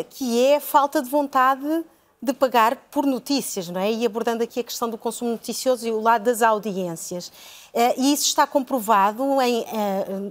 que é a falta de vontade de pagar por notícias, não é? E abordando aqui a questão do consumo noticioso e o lado das audiências. E isso está comprovado, em,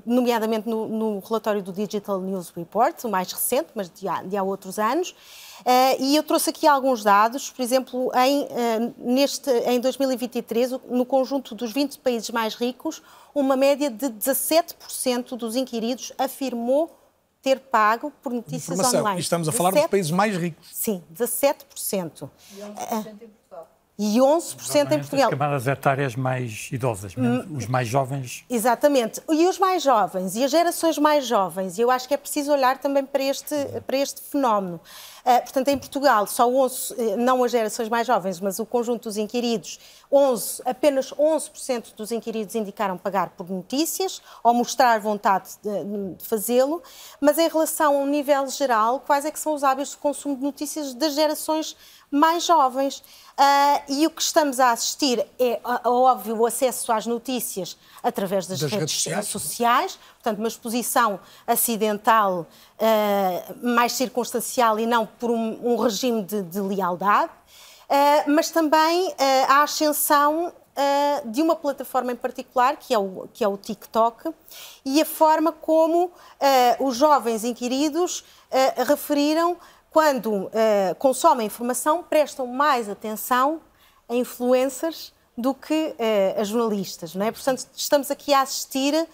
nomeadamente no, no relatório do Digital News Report, o mais recente, mas de há, de há outros anos. Uh, e eu trouxe aqui alguns dados, por exemplo, em, uh, neste, em 2023, no conjunto dos 20 países mais ricos, uma média de 17% dos inquiridos afirmou ter pago por notícias Informação. online. E estamos a falar 17... dos países mais ricos. Sim, 17%. E 11% em Portugal. E 11% em Portugal. As camadas etárias mais idosas, hum, os mais jovens. Exatamente. E os mais jovens, e as gerações mais jovens. E eu acho que é preciso olhar também para este, para este fenómeno. Uh, portanto, em Portugal, só 11, eh, não as gerações mais jovens, mas o conjunto dos inquiridos, 11, apenas 11% dos inquiridos indicaram pagar por notícias ou mostrar vontade de, de fazê-lo. Mas em relação ao nível geral, quais é que são os hábitos de consumo de notícias das gerações mais jovens. Uh, e o que estamos a assistir é, óbvio, o acesso às notícias através das, das redes, redes sociais. sociais. portanto, uma exposição acidental, uh, mais circunstancial e não por um, um regime de, de lealdade, uh, mas também a ascensão de uma plataforma em particular, que é o, que é o TikTok, e a forma como os jovens inquiridos referiram quando uh, consomem informação, prestam mais atenção a influencers do que uh, a jornalistas, não é? Portanto, estamos aqui a assistir uh,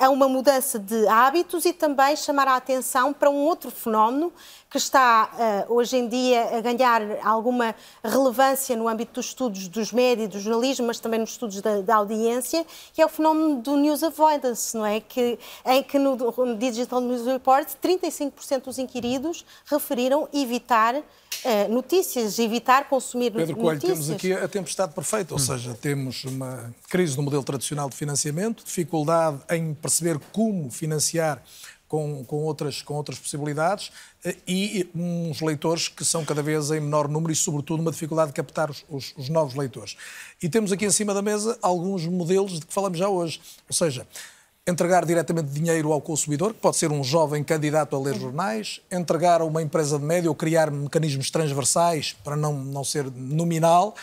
a uma mudança de hábitos e também chamar a atenção para um outro fenómeno que está uh, hoje em dia a ganhar alguma relevância no âmbito dos estudos dos médios e do jornalismo, mas também nos estudos da, da, audiência, que é o fenómeno do news avoidance, não é? Que, em que no, no Digital News Report 35% dos inquiridos referiram evitar uh, notícias, evitar consumir Pedro Coelho, temos aqui a tempestade perfeita, ou hum. seja, temos uma crise no modelo tradicional de financiamento, dificuldade em perceber como financiar com, com, outras, com outras possibilidades eh, e uns leitores que são cada vez em menor número e, sobretudo, uma dificuldade de captar os, os, os novos leitores. E temos aqui em cima da mesa alguns modelos de que falamos já hoje. Ou seja, entregar diretamente dinheiro ao consumidor, que pode ser um jovem candidato a ler jornais, entregar a uma empresa de média ou criar mecanismos transversais para não, não ser nominal,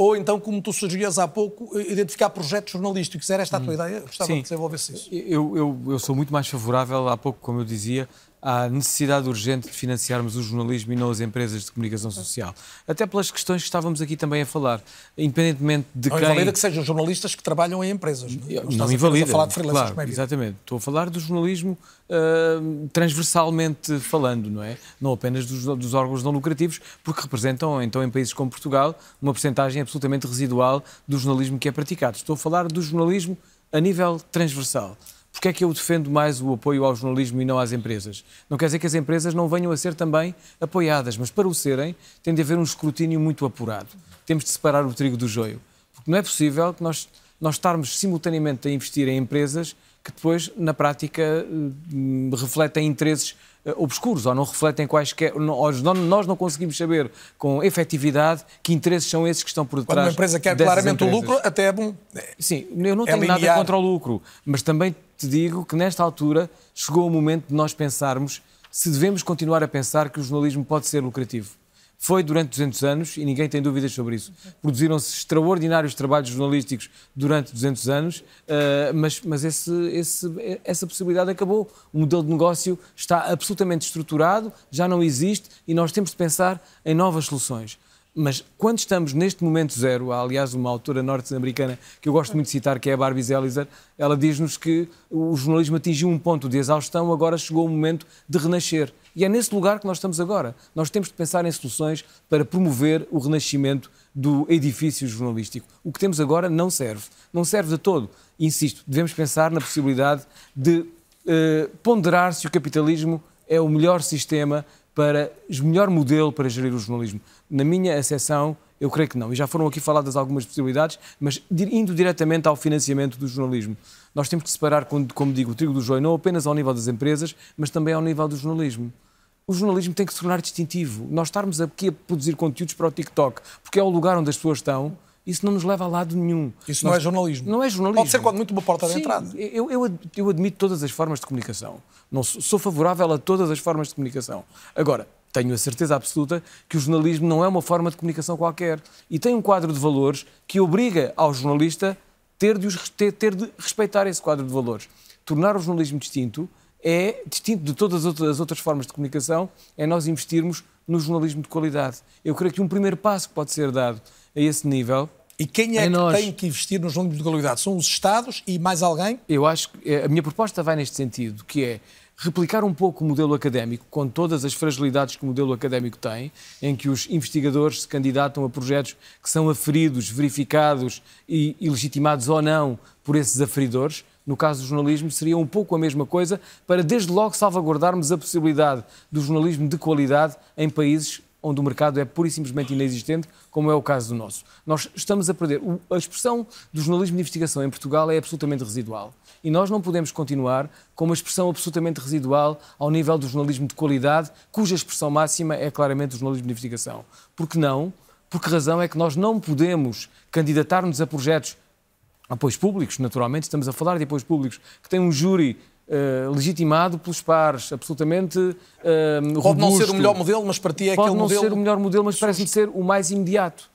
ou então, como tu sugerias há pouco, identificar projetos jornalísticos. Era esta a tua hum. ideia? Gostava Sim. de desenvolver-se isso. Eu, eu, eu sou muito mais favorável, há pouco, como eu dizia, à necessidade urgente de financiarmos o jornalismo e não as empresas de comunicação social. Até pelas questões que estávamos aqui também a falar. Independentemente de não quem... Não invalida que sejam jornalistas que trabalham em empresas. Não, não, não invalida. A falar de claro, médios. exatamente. Estou a falar do jornalismo uh, transversalmente falando, não é? Não apenas dos, dos, órgãos não lucrativos, porque representam, então, em países como Portugal, uma porcentagem absolutamente residual do jornalismo que é praticado. Estou a falar do jornalismo a nível transversal. Porquê é que eu defendo mais o apoio ao jornalismo e não às empresas? Não quer dizer que as empresas não venham a ser também apoiadas, mas para o serem tem de haver um escrutínio muito apurado. Temos de separar o trigo do joio. Porque não é possível que nós, nós estarmos simultaneamente a investir em empresas que depois, na prática, eh, refletem interesses eh, obscuros ou não refletem quaisquer. Nós não conseguimos saber com efetividade que interesses são esses que estão por detrás. Quando uma empresa quer claramente empresas. o lucro, até é bom. Sim, eu não é tenho linear. nada contra o lucro, mas também te digo que nesta altura chegou o momento de nós pensarmos se devemos continuar a pensar que o jornalismo pode ser lucrativo. Foi durante 200 anos e ninguém tem dúvidas sobre isso. Produziram-se extraordinários trabalhos jornalísticos durante 200 anos, uh, mas, mas esse, esse, essa possibilidade acabou. O modelo de negócio está absolutamente estruturado, já não existe e nós temos de pensar em novas soluções. Mas quando estamos neste momento zero, há aliás uma autora norte-americana que eu gosto muito de citar, que é a Barbie Zelizer, ela diz-nos que o jornalismo atingiu um ponto de exaustão, agora chegou o momento de renascer. E é nesse lugar que nós estamos agora. Nós temos de pensar em soluções para promover o renascimento do edifício jornalístico. O que temos agora não serve. Não serve de todo. Insisto, devemos pensar na possibilidade de eh, ponderar se o capitalismo é o melhor sistema para o melhor modelo para gerir o jornalismo. Na minha acessão, eu creio que não. E já foram aqui faladas algumas possibilidades, mas indo diretamente ao financiamento do jornalismo. Nós temos que separar, como digo, o trigo do joio, não apenas ao nível das empresas, mas também ao nível do jornalismo. O jornalismo tem que se tornar distintivo. Nós estarmos aqui a produzir conteúdos para o TikTok, porque é o lugar onde as pessoas estão, isso não nos leva a lado nenhum. Isso Nós, não é jornalismo. Não é jornalismo. Pode ser quando muito uma porta Sim, de entrada. Eu, eu, eu admito todas as formas de comunicação. Não sou favorável a todas as formas de comunicação. Agora, tenho a certeza absoluta que o jornalismo não é uma forma de comunicação qualquer. E tem um quadro de valores que obriga ao jornalista ter de, ter, ter de respeitar esse quadro de valores. Tornar o jornalismo distinto é distinto de todas as outras formas de comunicação, é nós investirmos no jornalismo de qualidade. Eu creio que um primeiro passo que pode ser dado a esse nível. E quem é, é que nós... tem que investir no jornalismo de qualidade? São os Estados e mais alguém? Eu acho que eh, a minha proposta vai neste sentido, que é replicar um pouco o modelo académico, com todas as fragilidades que o modelo académico tem, em que os investigadores se candidatam a projetos que são aferidos, verificados e, e legitimados ou não por esses aferidores. No caso do jornalismo, seria um pouco a mesma coisa, para desde logo salvaguardarmos a possibilidade do jornalismo de qualidade em países onde o mercado é pura e simplesmente inexistente, como é o caso do nosso. Nós estamos a perder. A expressão do jornalismo de investigação em Portugal é absolutamente residual. E nós não podemos continuar com uma expressão absolutamente residual ao nível do jornalismo de qualidade, cuja expressão máxima é claramente o jornalismo de investigação. Por que não? Por que razão é que nós não podemos candidatar-nos a projetos apoios públicos, naturalmente, estamos a falar de apoios públicos, que têm um júri Uh, legitimado pelos pares, absolutamente uh, Pode robusto. não ser o melhor modelo, mas para ti é Pode aquele modelo... Pode não ser o melhor modelo, mas parece-me ser o mais imediato.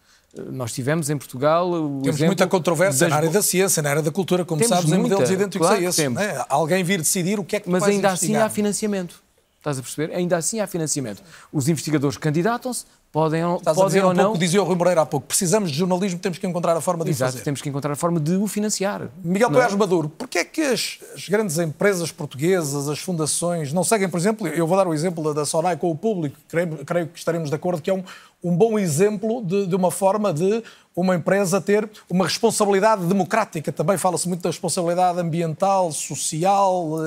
Nós tivemos em Portugal. temos muita controvérsia das... na área da ciência, na área da cultura, como temos sabes, muita, em modelos idênticos claro a esse. É? Alguém vir decidir o que é que Mas ainda assim há financiamento. Estás a perceber? Ainda assim há financiamento. Os investigadores candidatam-se, podem, Estás podem ou um não. Pouco, dizia o Rui Moreira há pouco, precisamos de jornalismo, temos que encontrar a forma de Exato, o fazer. temos que encontrar a forma de o financiar. Miguel Poiás é? Maduro, porquê é que as, as, grandes empresas portuguesas, as fundações, não seguem, por exemplo, eu vou dar o exemplo da Sonai com o público, creio, creio que estaremos de acordo que é um, um bom exemplo de, de uma forma de uma empresa ter uma responsabilidade democrática. Também fala-se muito da responsabilidade ambiental, social.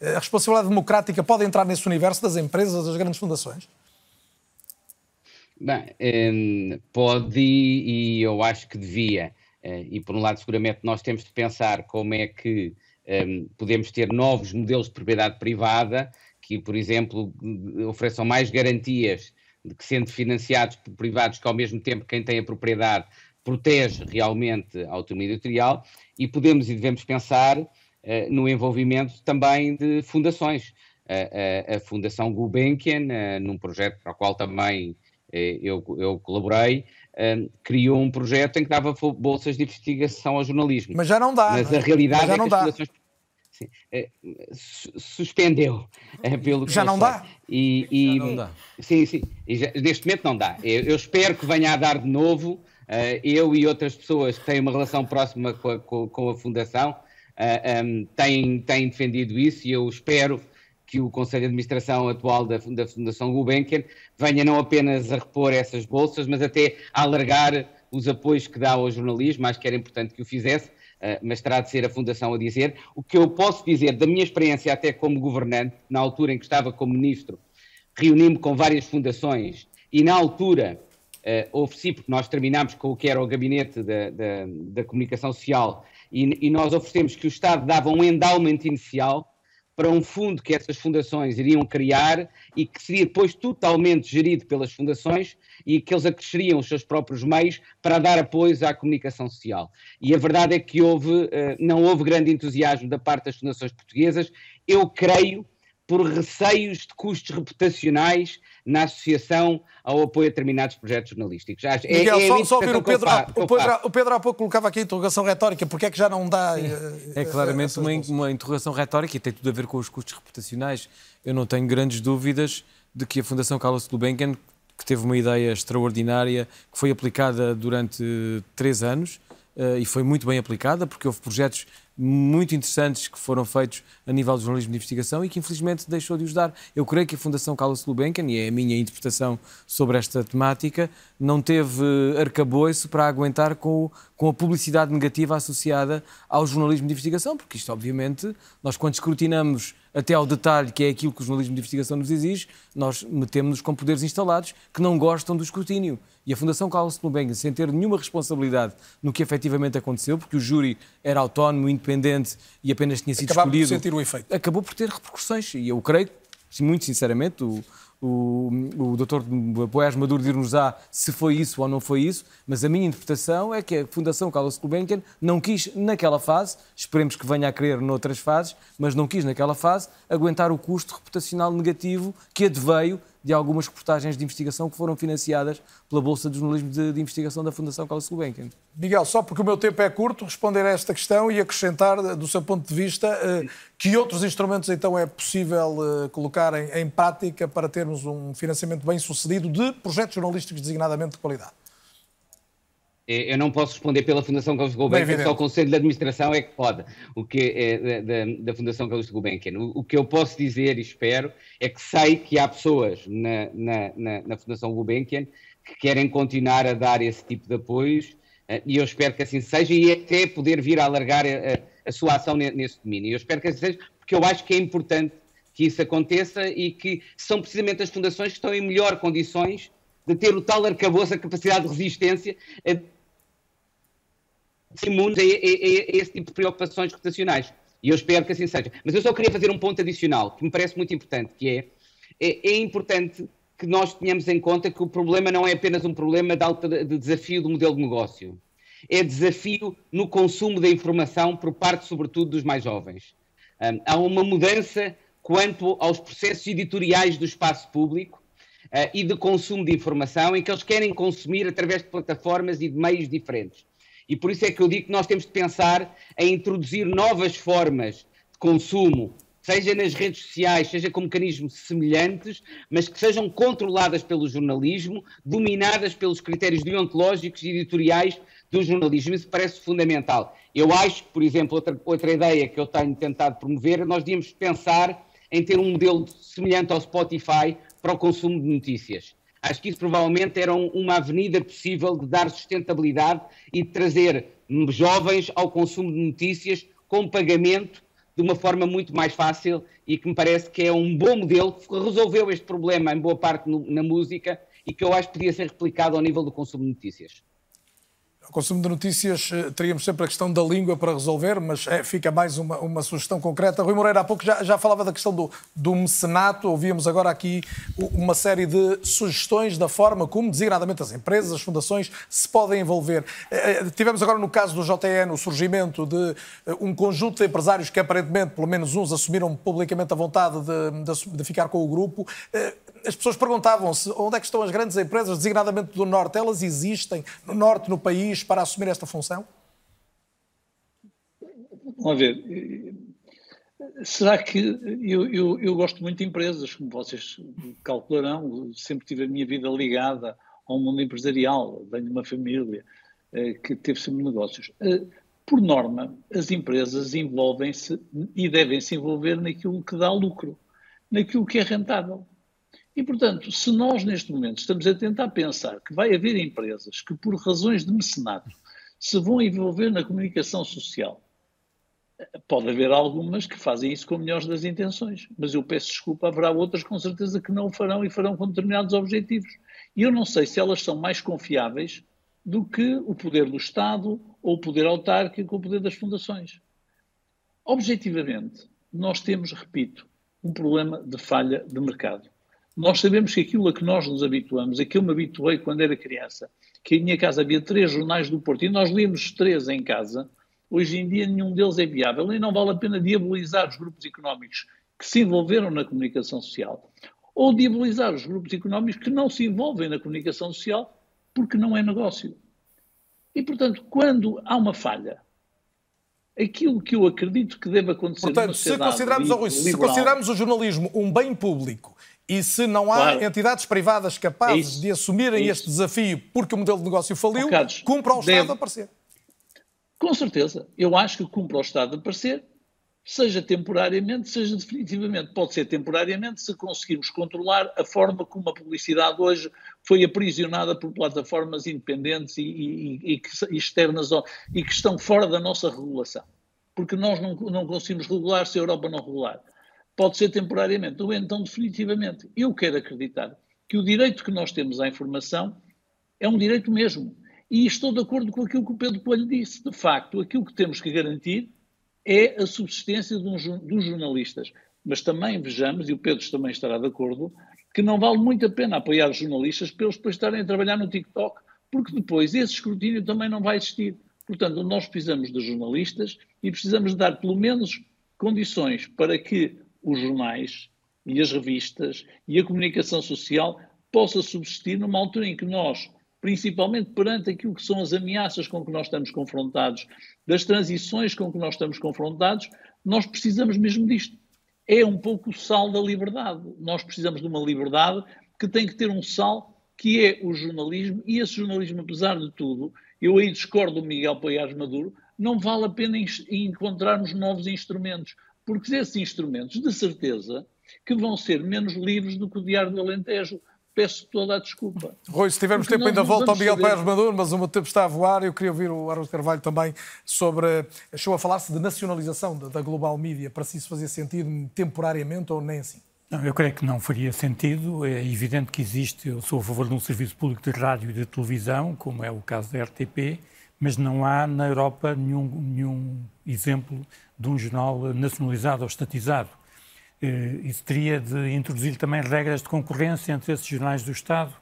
Eh, a responsabilidade democrática pode entrar nesse universo das empresas, das grandes fundações? Bem, hum, pode e eu acho que devia. Eh, e por um lado, seguramente, nós temos de pensar como é que um, podemos ter novos modelos de propriedade privada que, por exemplo, ofereçam mais garantias de que, sendo financiados por privados, que ao mesmo tempo quem tem a propriedade protege realmente a autonomia editorial, e podemos e devemos pensar no envolvimento também de fundações. a, Fundação Gulbenkian, num projeto para o qual também eu, eu colaborei, um, criou um projeto em que dava bolsas de investigação ao jornalismo. Mas já não dá. Mas é? a realidade já é que dá. as fundações sim, é, suspendeu é, pelo Já não? E, e- Já não dá. Sim, sim. E já- neste momento não dá. Eu, eu espero que venha a dar de novo. eh, eu e outras pessoas que têm uma relação próxima com a, com- a Fundação eh, em, têm, têm defendido isso e eu espero que o Conselho de Administração atual da, da Fundação Gulbenkian venha não apenas a repor essas bolsas, mas até a alargar os apoios que dá ao jornalismo. Acho que era importante que o fizesse, eh, mas terá de ser a Fundação a dizer. O que eu posso dizer da minha experiência até como governante, na altura em que estava como ministro, reuni-me com várias fundações e na altura eh, ofereci, porque nós terminámos com o que era o gabinete da, da- da comunicação social e, e nós oferecemos que o Estado dava um endowment inicial para um fundo que essas fundações iriam criar e que seria depois totalmente gerido pelas fundações e que eles acresceriam os seus próprios meios para dar apoio à comunicação social. E a verdade é que houve, eh, não houve grande entusiasmo da parte das fundações portuguesas. Eu creio por receios de custos reputacionais na associação ao apoio a determinados projetos jornalísticos. Acho- é- Miguel, é só, só ouvir o interpretação que eu Pedro, que o, Pedro, o Pedro há pouco colocava aqui a interrogação retórica, porque é que já não dá... eh, É eh, claramente uma, uma interrogação retórica e tem tudo a ver com os custos reputacionais. Eu não tenho grandes dúvidas de que a Fundação Carlos Gulbenkian, que teve uma ideia extraordinária, que foi aplicada durante três anos eh, e foi muito bem aplicada, porque houve projetos muito interessantes que foram feitos a nível do jornalismo de investigação e que infelizmente deixou de os dar. Eu creio que a Fundação Carlos Gulbenkian, e é a minha interpretação sobre esta temática, não teve arcabouço para aguentar com, com a publicidade negativa associada ao jornalismo de investigação, porque isto, obviamente, nós quando escrutinamos até ao detalhe, que é aquilo que o jornalismo de investigação nos exige, nós metemos-nos com poderes instalados que não gostam do escrutínio. E a Fundação Carlos Gulbenkian, sem ter nenhuma responsabilidade no que efetivamente aconteceu, porque o júri era autónomo, independente e apenas tinha sido Acabaram por escolhido, sentir o efeito. acabou por ter repercussões. E eu creio, muito sinceramente, o, o, o doutor Boés Maduro dir-nos-á se foi isso ou não foi isso, mas a minha interpretação é que a Fundação Carlos Gulbenkian não quis, naquela fase, esperemos que venha a querer noutras fases, mas não quis, naquela fase, aguentar o custo reputacional negativo que adveio de algumas reportagens de investigação que foram financiadas pela Bolsa de Jornalismo de, de Investigação da Fundação Carlos Gulbenkian. Miguel, só porque o meu tempo é curto, responder a esta questão e acrescentar, eh, do seu ponto de vista, eh, que outros instrumentos então é possível eh, colocar em, em prática para termos um financiamento bem sucedido de projetos jornalísticos designadamente de qualidade. Eu não posso responder pela Fundação Carlos Gulbenkian, só o Conselho de Administração é que pode, o que é da, da- da Fundação Carlos Gulbenkian. O, o que eu posso dizer e espero é que sei que há pessoas na, na, na, na Fundação Gulbenkian que querem continuar a dar esse tipo de apoios eh, e eu espero que assim seja e até poder vir a alargar a, a- a sua ação ne- nesse domínio. Eu espero que assim seja, porque eu acho que é importante que isso aconteça e que são precisamente as fundações que estão em melhor condições de ter o tal arcabouço, a capacidade de resistência, eh, imunes a, a- a- esse tipo de preocupações reputacionais. E eu espero que assim seja. Mas eu só queria fazer um ponto adicional, que me parece muito importante, que é, é, é importante que nós tenhamos em conta que o problema não é apenas um problema de, de desafio do modelo de negócio. É desafio no consumo da informação por parte, sobretudo, dos mais jovens. Hum, há uma mudança quanto aos processos editoriais do espaço público eh, e de consumo de informação, em que eles querem consumir através de plataformas e de meios diferentes. E por isso é que eu digo que nós temos de pensar em introduzir novas formas de consumo, seja nas redes sociais, seja com mecanismos semelhantes, mas que sejam controladas pelo jornalismo, dominadas pelos critérios deontológicos e editoriais do jornalismo. Isso parece fundamental. Eu acho por exemplo, outra, outra ideia que eu tenho tentado promover, nós devíamos pensar em ter um modelo semelhante ao Spotify para o consumo de notícias. Acho que isso provavelmente era um- uma avenida possível de dar sustentabilidade e de trazer jovens ao consumo de notícias com pagamento de uma forma muito mais fácil e que me parece que é um bom modelo que resolveu este problema em boa parte no- na música e que eu acho que podia ser replicado ao nível do consumo de notícias. Consumo de notícias eh, teríamos sempre a questão da língua para resolver, mas é, fica mais uma, uma, sugestão concreta. Rui Moreira, há pouco já, já falava da questão do, do mecenato, ouvíamos agora aqui uma série de sugestões da forma como, designadamente, as empresas, as fundações se podem envolver. Eh, tivemos agora no caso do JN o surgimento de um conjunto de empresários que aparentemente, pelo menos uns, assumiram publicamente a vontade de, de, de ficar com o grupo as pessoas perguntavam-se onde é que estão as grandes empresas, designadamente do Norte, elas existem no Norte, no país, para assumir esta função? Vamos ver. Será que eu, eu, eu, gosto muito de empresas, como vocês calcularão, sempre tive a minha vida ligada ao mundo empresarial, venho de uma família eh, que teve sempre negócios. Eh, por norma, as empresas envolvem-se e devem se envolver naquilo que dá lucro, naquilo que é rentável. E, portanto, se nós neste momento estamos a tentar pensar que vai haver empresas que, por razões de mecenato, se vão envolver na comunicação social, pode haver algumas que fazem isso com melhores das intenções, mas eu peço desculpa, haverá outras com certeza que não o farão e farão com determinados objetivos. E eu não sei se elas são mais confiáveis do que o poder do Estado ou o poder autárquico ou o poder das fundações. Objetivamente, nós temos, repito, um problema de falha de mercado. Nós sabemos que aquilo a que nós nos habituamos, a que eu me habituei quando era criança, que em minha casa havia três jornais do Porto e nós líamos três em casa, hoje em dia nenhum deles é viável e não vale a pena diabolizar os grupos económicos que se envolveram na comunicação social ou diabolizar os grupos económicos que não se envolvem na comunicação social porque não é negócio. E, portanto, quando há uma falha, aquilo que eu acredito que deve acontecer Portanto, se consideramos, liberal, se consideramos o jornalismo um bem público e se não há claro. entidades privadas capazes é de assumirem é este desafio porque o modelo de negócio faliu, Carlos, cumpre ao Estado deve... aparecer. Com certeza. Eu acho que cumpre ao Estado aparecer, seja temporariamente, seja definitivamente. Pode ser temporariamente se conseguirmos controlar a forma como a publicidade hoje foi aprisionada por plataformas independentes e, e, e externas e que estão fora da nossa regulação. Porque nós não, não conseguimos regular se a Europa não regular pode ser temporariamente, ou então definitivamente. Eu quero acreditar que o direito que nós temos à informação é um direito mesmo. E estou de acordo com aquilo que o Pedro Coelho disse. De facto, aquilo que temos que garantir é a subsistência dos jornalistas. Mas também vejamos, e o Pedro também estará de acordo, que não vale muito a pena apoiar os jornalistas para eles depois estarem a trabalhar no TikTok, porque depois esse escrutínio também não vai existir. Portanto, nós precisamos de jornalistas e precisamos dar pelo menos condições para que os jornais e as revistas e a comunicação social possa subsistir numa altura em que nós, principalmente perante aquilo que são as ameaças com que nós estamos confrontados, das transições com que nós estamos confrontados, nós precisamos mesmo disto. É um pouco o sal da liberdade. Nós precisamos de uma liberdade que tem que ter um sal que é o jornalismo, e esse jornalismo, apesar de tudo, eu aí discordo do Miguel Poiares Maduro, não vale a pena encontrarmos novos instrumentos porque esses instrumentos, de certeza, que vão ser menos livres do que o Diário do Alentejo. Peço toda a desculpa. Rui, se tivermos tempo, ainda volta ao Miguel Pérez Maduro, mas o meu tempo está a voar. Eu queria ouvir o Arnold Carvalho também sobre. Achou a falar-se de nacionalização da Global Media, para se isso fazer sentido temporariamente ou nem assim? Não, eu creio que não faria sentido. É evidente que existe, eu sou a favor de um serviço público de rádio e de televisão, como é o caso da RTP, mas não há na Europa nenhum, nenhum exemplo de um jornal nacionalizado ou estatizado. Eh, isso teria de introduzir também regras de concorrência entre esses jornais do Estado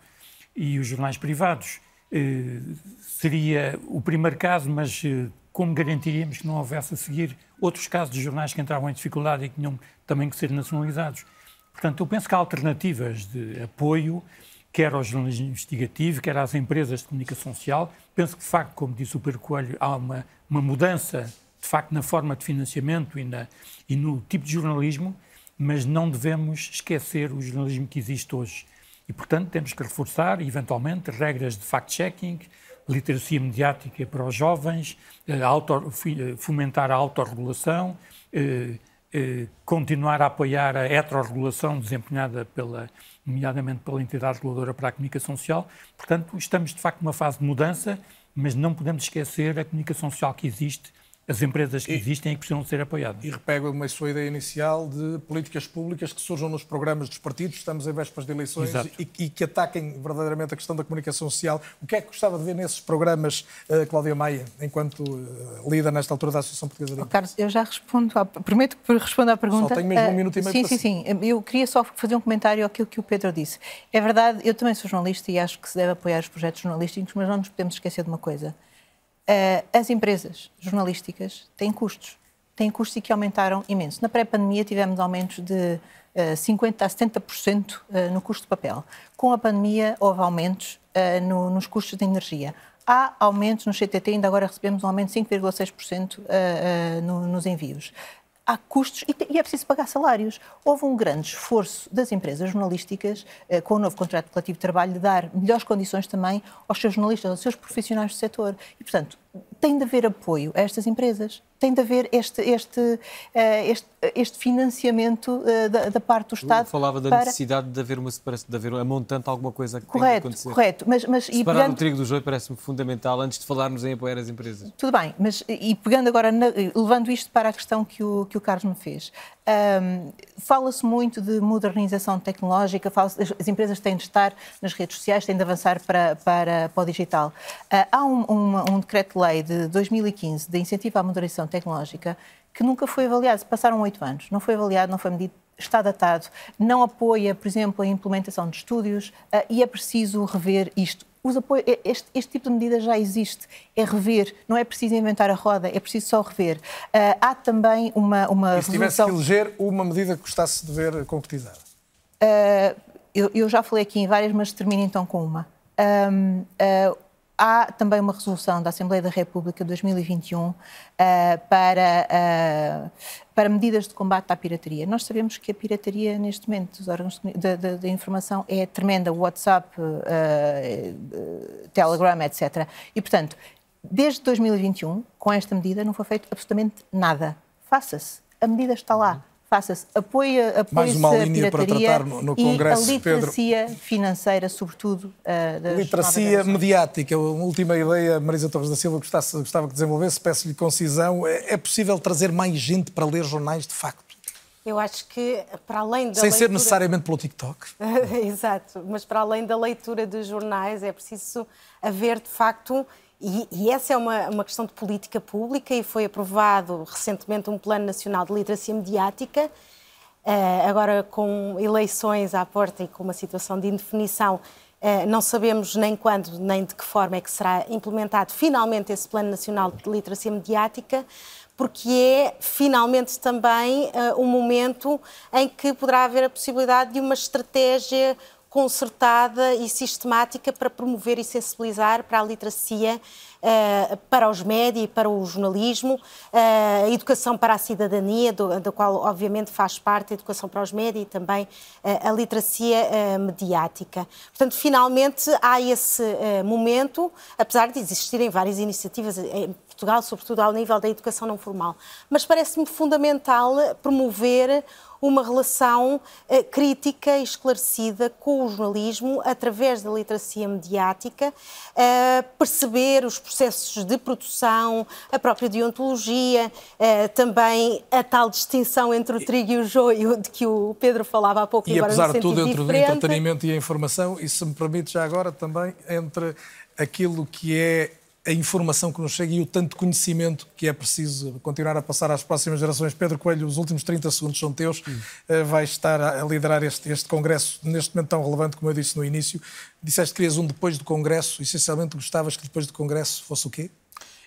e os jornais privados. Eh, seria o primeiro caso, mas eh, como garantiríamos que não houvesse a seguir outros casos de jornais que entravam em dificuldade e que tinham também que ser nacionalizados? Portanto, eu penso que há alternativas de apoio, quer ao jornalismo investigativo, quer às empresas de comunicação social. Penso que, de facto, como disse o Pedro Coelho, há uma, uma mudança de facto, na forma de financiamento e, na, e no tipo de jornalismo, mas não devemos esquecer o jornalismo que existe hoje. E, portanto, temos que reforçar, eventualmente, regras de fact-checking, literacia mediática para os jovens, eh, eh, fomentar a autorregulação, eh, continuar a apoiar a heterorregulação desempenhada pela, nomeadamente pela entidade reguladora para a comunicação social. Portanto, estamos de facto numa fase de mudança, mas não podemos esquecer a comunicação social que existe as empresas que existem e que precisam ser apoiadas. E repego uma sua ideia inicial de políticas públicas que surjam nos programas dos partidos, estamos em vésperas de eleições e, e, que ataquem verdadeiramente a questão da comunicação social. O que é que gostava de ver nesses programas, uh, Cláudia Maia, enquanto uh, líder nesta altura da Associação Portuguesa de oh, Carlos, eu já respondo, à, prometo que respondo à pergunta. Só tenho mesmo um minuto e meio Sim, sim, sim. Eu queria só fazer um comentário àquilo que o Pedro disse. É verdade, eu também sou jornalista e acho que se deve apoiar os projetos jornalísticos, mas não nos podemos esquecer de uma coisa as empresas jornalísticas têm custos, têm custos e que aumentaram imenso. Na pré-pandemia tivemos aumentos de uh, eh, 50% a 70% uh, no custo de papel. Com a pandemia houve aumentos no, nos custos de energia. Há aumentos no CTT, ainda agora recebemos um aumento de 5,6% no, nos envios há custos e, é preciso pagar salários. Houve um grande esforço das empresas jornalísticas, eh, com o novo contrato coletivo de trabalho, de dar melhores condições também aos seus jornalistas, aos seus profissionais do setor. E, portanto, tem de haver apoio a estas empresas, tem de haver este, este, eh, este, este financiamento eh, da, da, parte do Estado. Eu falava da para... necessidade de haver uma separação, de haver a montante alguma coisa que correto, tem que acontecer. Correto, mas, mas Separar pegando... o trigo do joio parece-me fundamental antes de falarmos em apoiar as empresas. Tudo bem, mas e pegando agora, na, levando isto para a questão que o, que o Carlos me fez, um, fala-se muito de modernização tecnológica, as empresas têm de estar nas redes sociais, têm de avançar para, para, para o digital. Uh, há um, um, um decreto-lei de 2015 de incentivo à modernização tecnológica que nunca foi avaliado. Passaram oito anos, não foi avaliado, não foi medido, está datado, não apoia, por exemplo, a implementação de estúdios uh, e é preciso rever isto os apoios, este, este, tipo de medida já existe, é rever, não é preciso inventar a roda, é preciso só rever. Uh, há também uma, uma e se tivesse que eleger uma medida que gostasse de ver concretizada? Uh, eu, eu, já falei aqui em várias, mas termino então com uma. Um, uh, há também uma resolução da Assembleia da República de 2021 uh, para, uh, para medidas de combate à pirataria. Nós sabemos que a pirataria, neste momento, dos órgãos da informação é tremenda, WhatsApp, uh, Telegram, etc. E, portanto, desde 2021, com esta medida, não foi feito absolutamente nada. Faça-se. A medida está lá faça-se apoio, apoio Mais uma linha para tratar no, no Congresso, e a literacia Pedro. financeira, sobretudo. Uh, literacia mediática, uma última ideia, Marisa Torres da Silva, gostasse, gostava que desenvolvesse, peço-lhe concisão. É, é possível trazer mais gente para ler jornais de facto? Eu acho que, para além da Sem leitura... ser necessariamente pelo TikTok. Exato, mas para além da leitura de jornais, é preciso haver, de facto, e, e, essa é uma, uma questão de política pública e foi aprovado recentemente um Plano Nacional de Literacia Mediática. Uh, agora, com eleições à porta e com uma situação de indefinição, uh, não sabemos nem quando nem de que forma é que será implementado finalmente esse Plano Nacional de Literacia Mediática, porque é finalmente também uh, um momento em que poderá haver a possibilidade de uma estratégia concertada e sistemática para promover e sensibilizar para a literacia, uh, para os média e para o jornalismo, uh, a educação para a cidadania, da qual obviamente faz parte a educação para os média e também uh, a literacia mediática. Portanto, finalmente há esse momento, apesar de existirem várias iniciativas em Portugal, sobretudo ao nível da educação não formal. Mas parece-me fundamental promover uma relação uh, crítica e esclarecida com o jornalismo através da literacia mediática, uh, perceber os processos de produção, a própria deontologia, uh, também a tal distinção entre o trigo e o joio de que o Pedro falava há pouco. E apesar de tudo, entre o entretenimento e a informação, e se me permite já agora também, entre aquilo que é a informação que nos chega e o tanto conhecimento que é preciso continuar a passar às próximas gerações. Pedro Coelho, os últimos 30 segundos são teus. Uh, vais estar a, liderar este, este congresso, neste momento tão relevante, como eu disse no início. Disseste que querias um depois do congresso. Essencialmente, gostavas que depois do congresso fosse o quê?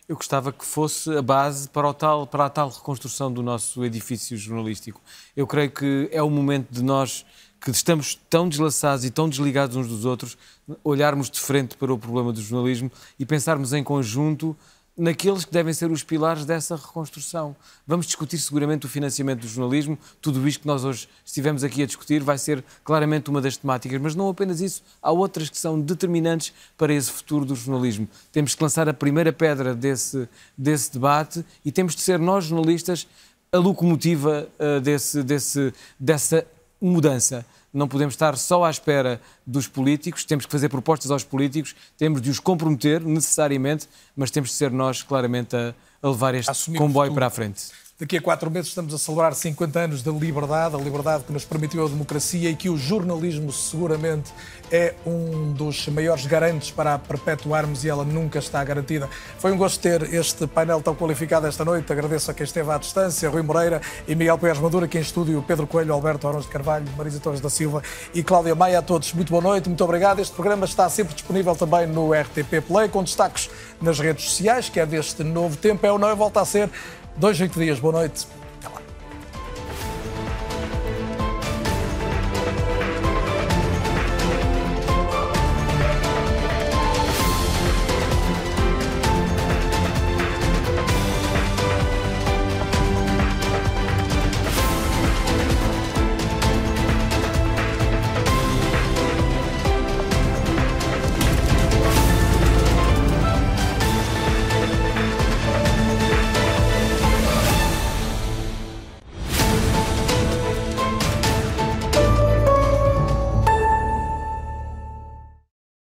Eu gostava que fosse a base para, o tal, para a tal reconstrução do nosso edifício jornalístico. Eu creio que é o momento de nós que estamos tão deslaçados e tão desligados uns dos outros, olharmos de frente para o problema do jornalismo e pensarmos em conjunto naqueles que devem ser os pilares dessa reconstrução. Vamos discutir seguramente o financiamento do jornalismo, tudo isto que nós hoje estivemos aqui a discutir vai ser claramente uma das temáticas, mas não apenas isso, há outras que são determinantes para esse futuro do jornalismo. Temos que lançar a primeira pedra desse, desse debate e temos de ser nós, jornalistas, a locomotiva uh, desse, desse, dessa mudança não podemos estar só à espera dos políticos, temos que fazer propostas aos políticos, temos de os comprometer necessariamente, mas temos de ser nós claramente a, a levar este Assumimos comboio para a frente. Daqui a quatro meses estamos a celebrar 50 anos da liberdade, a liberdade que nos permitiu a democracia e que o jornalismo seguramente é um dos maiores garantes para a perpetuarmos e ela nunca está garantida. Foi um gosto ter este painel tão qualificado esta noite. Agradeço a quem esteve à distância, Rui Moreira e Miguel Pérez Madura, aqui em estúdio, Pedro Coelho, Alberto Arons de Carvalho, Marisa Torres da Silva e Cláudia Maia. A todos, muito boa noite, muito obrigado. Este programa está sempre disponível também no RTP Play, com destaques nas redes sociais, que é deste novo tempo. É ou não, e volta a ser. Dois, oito dias. Boa noite.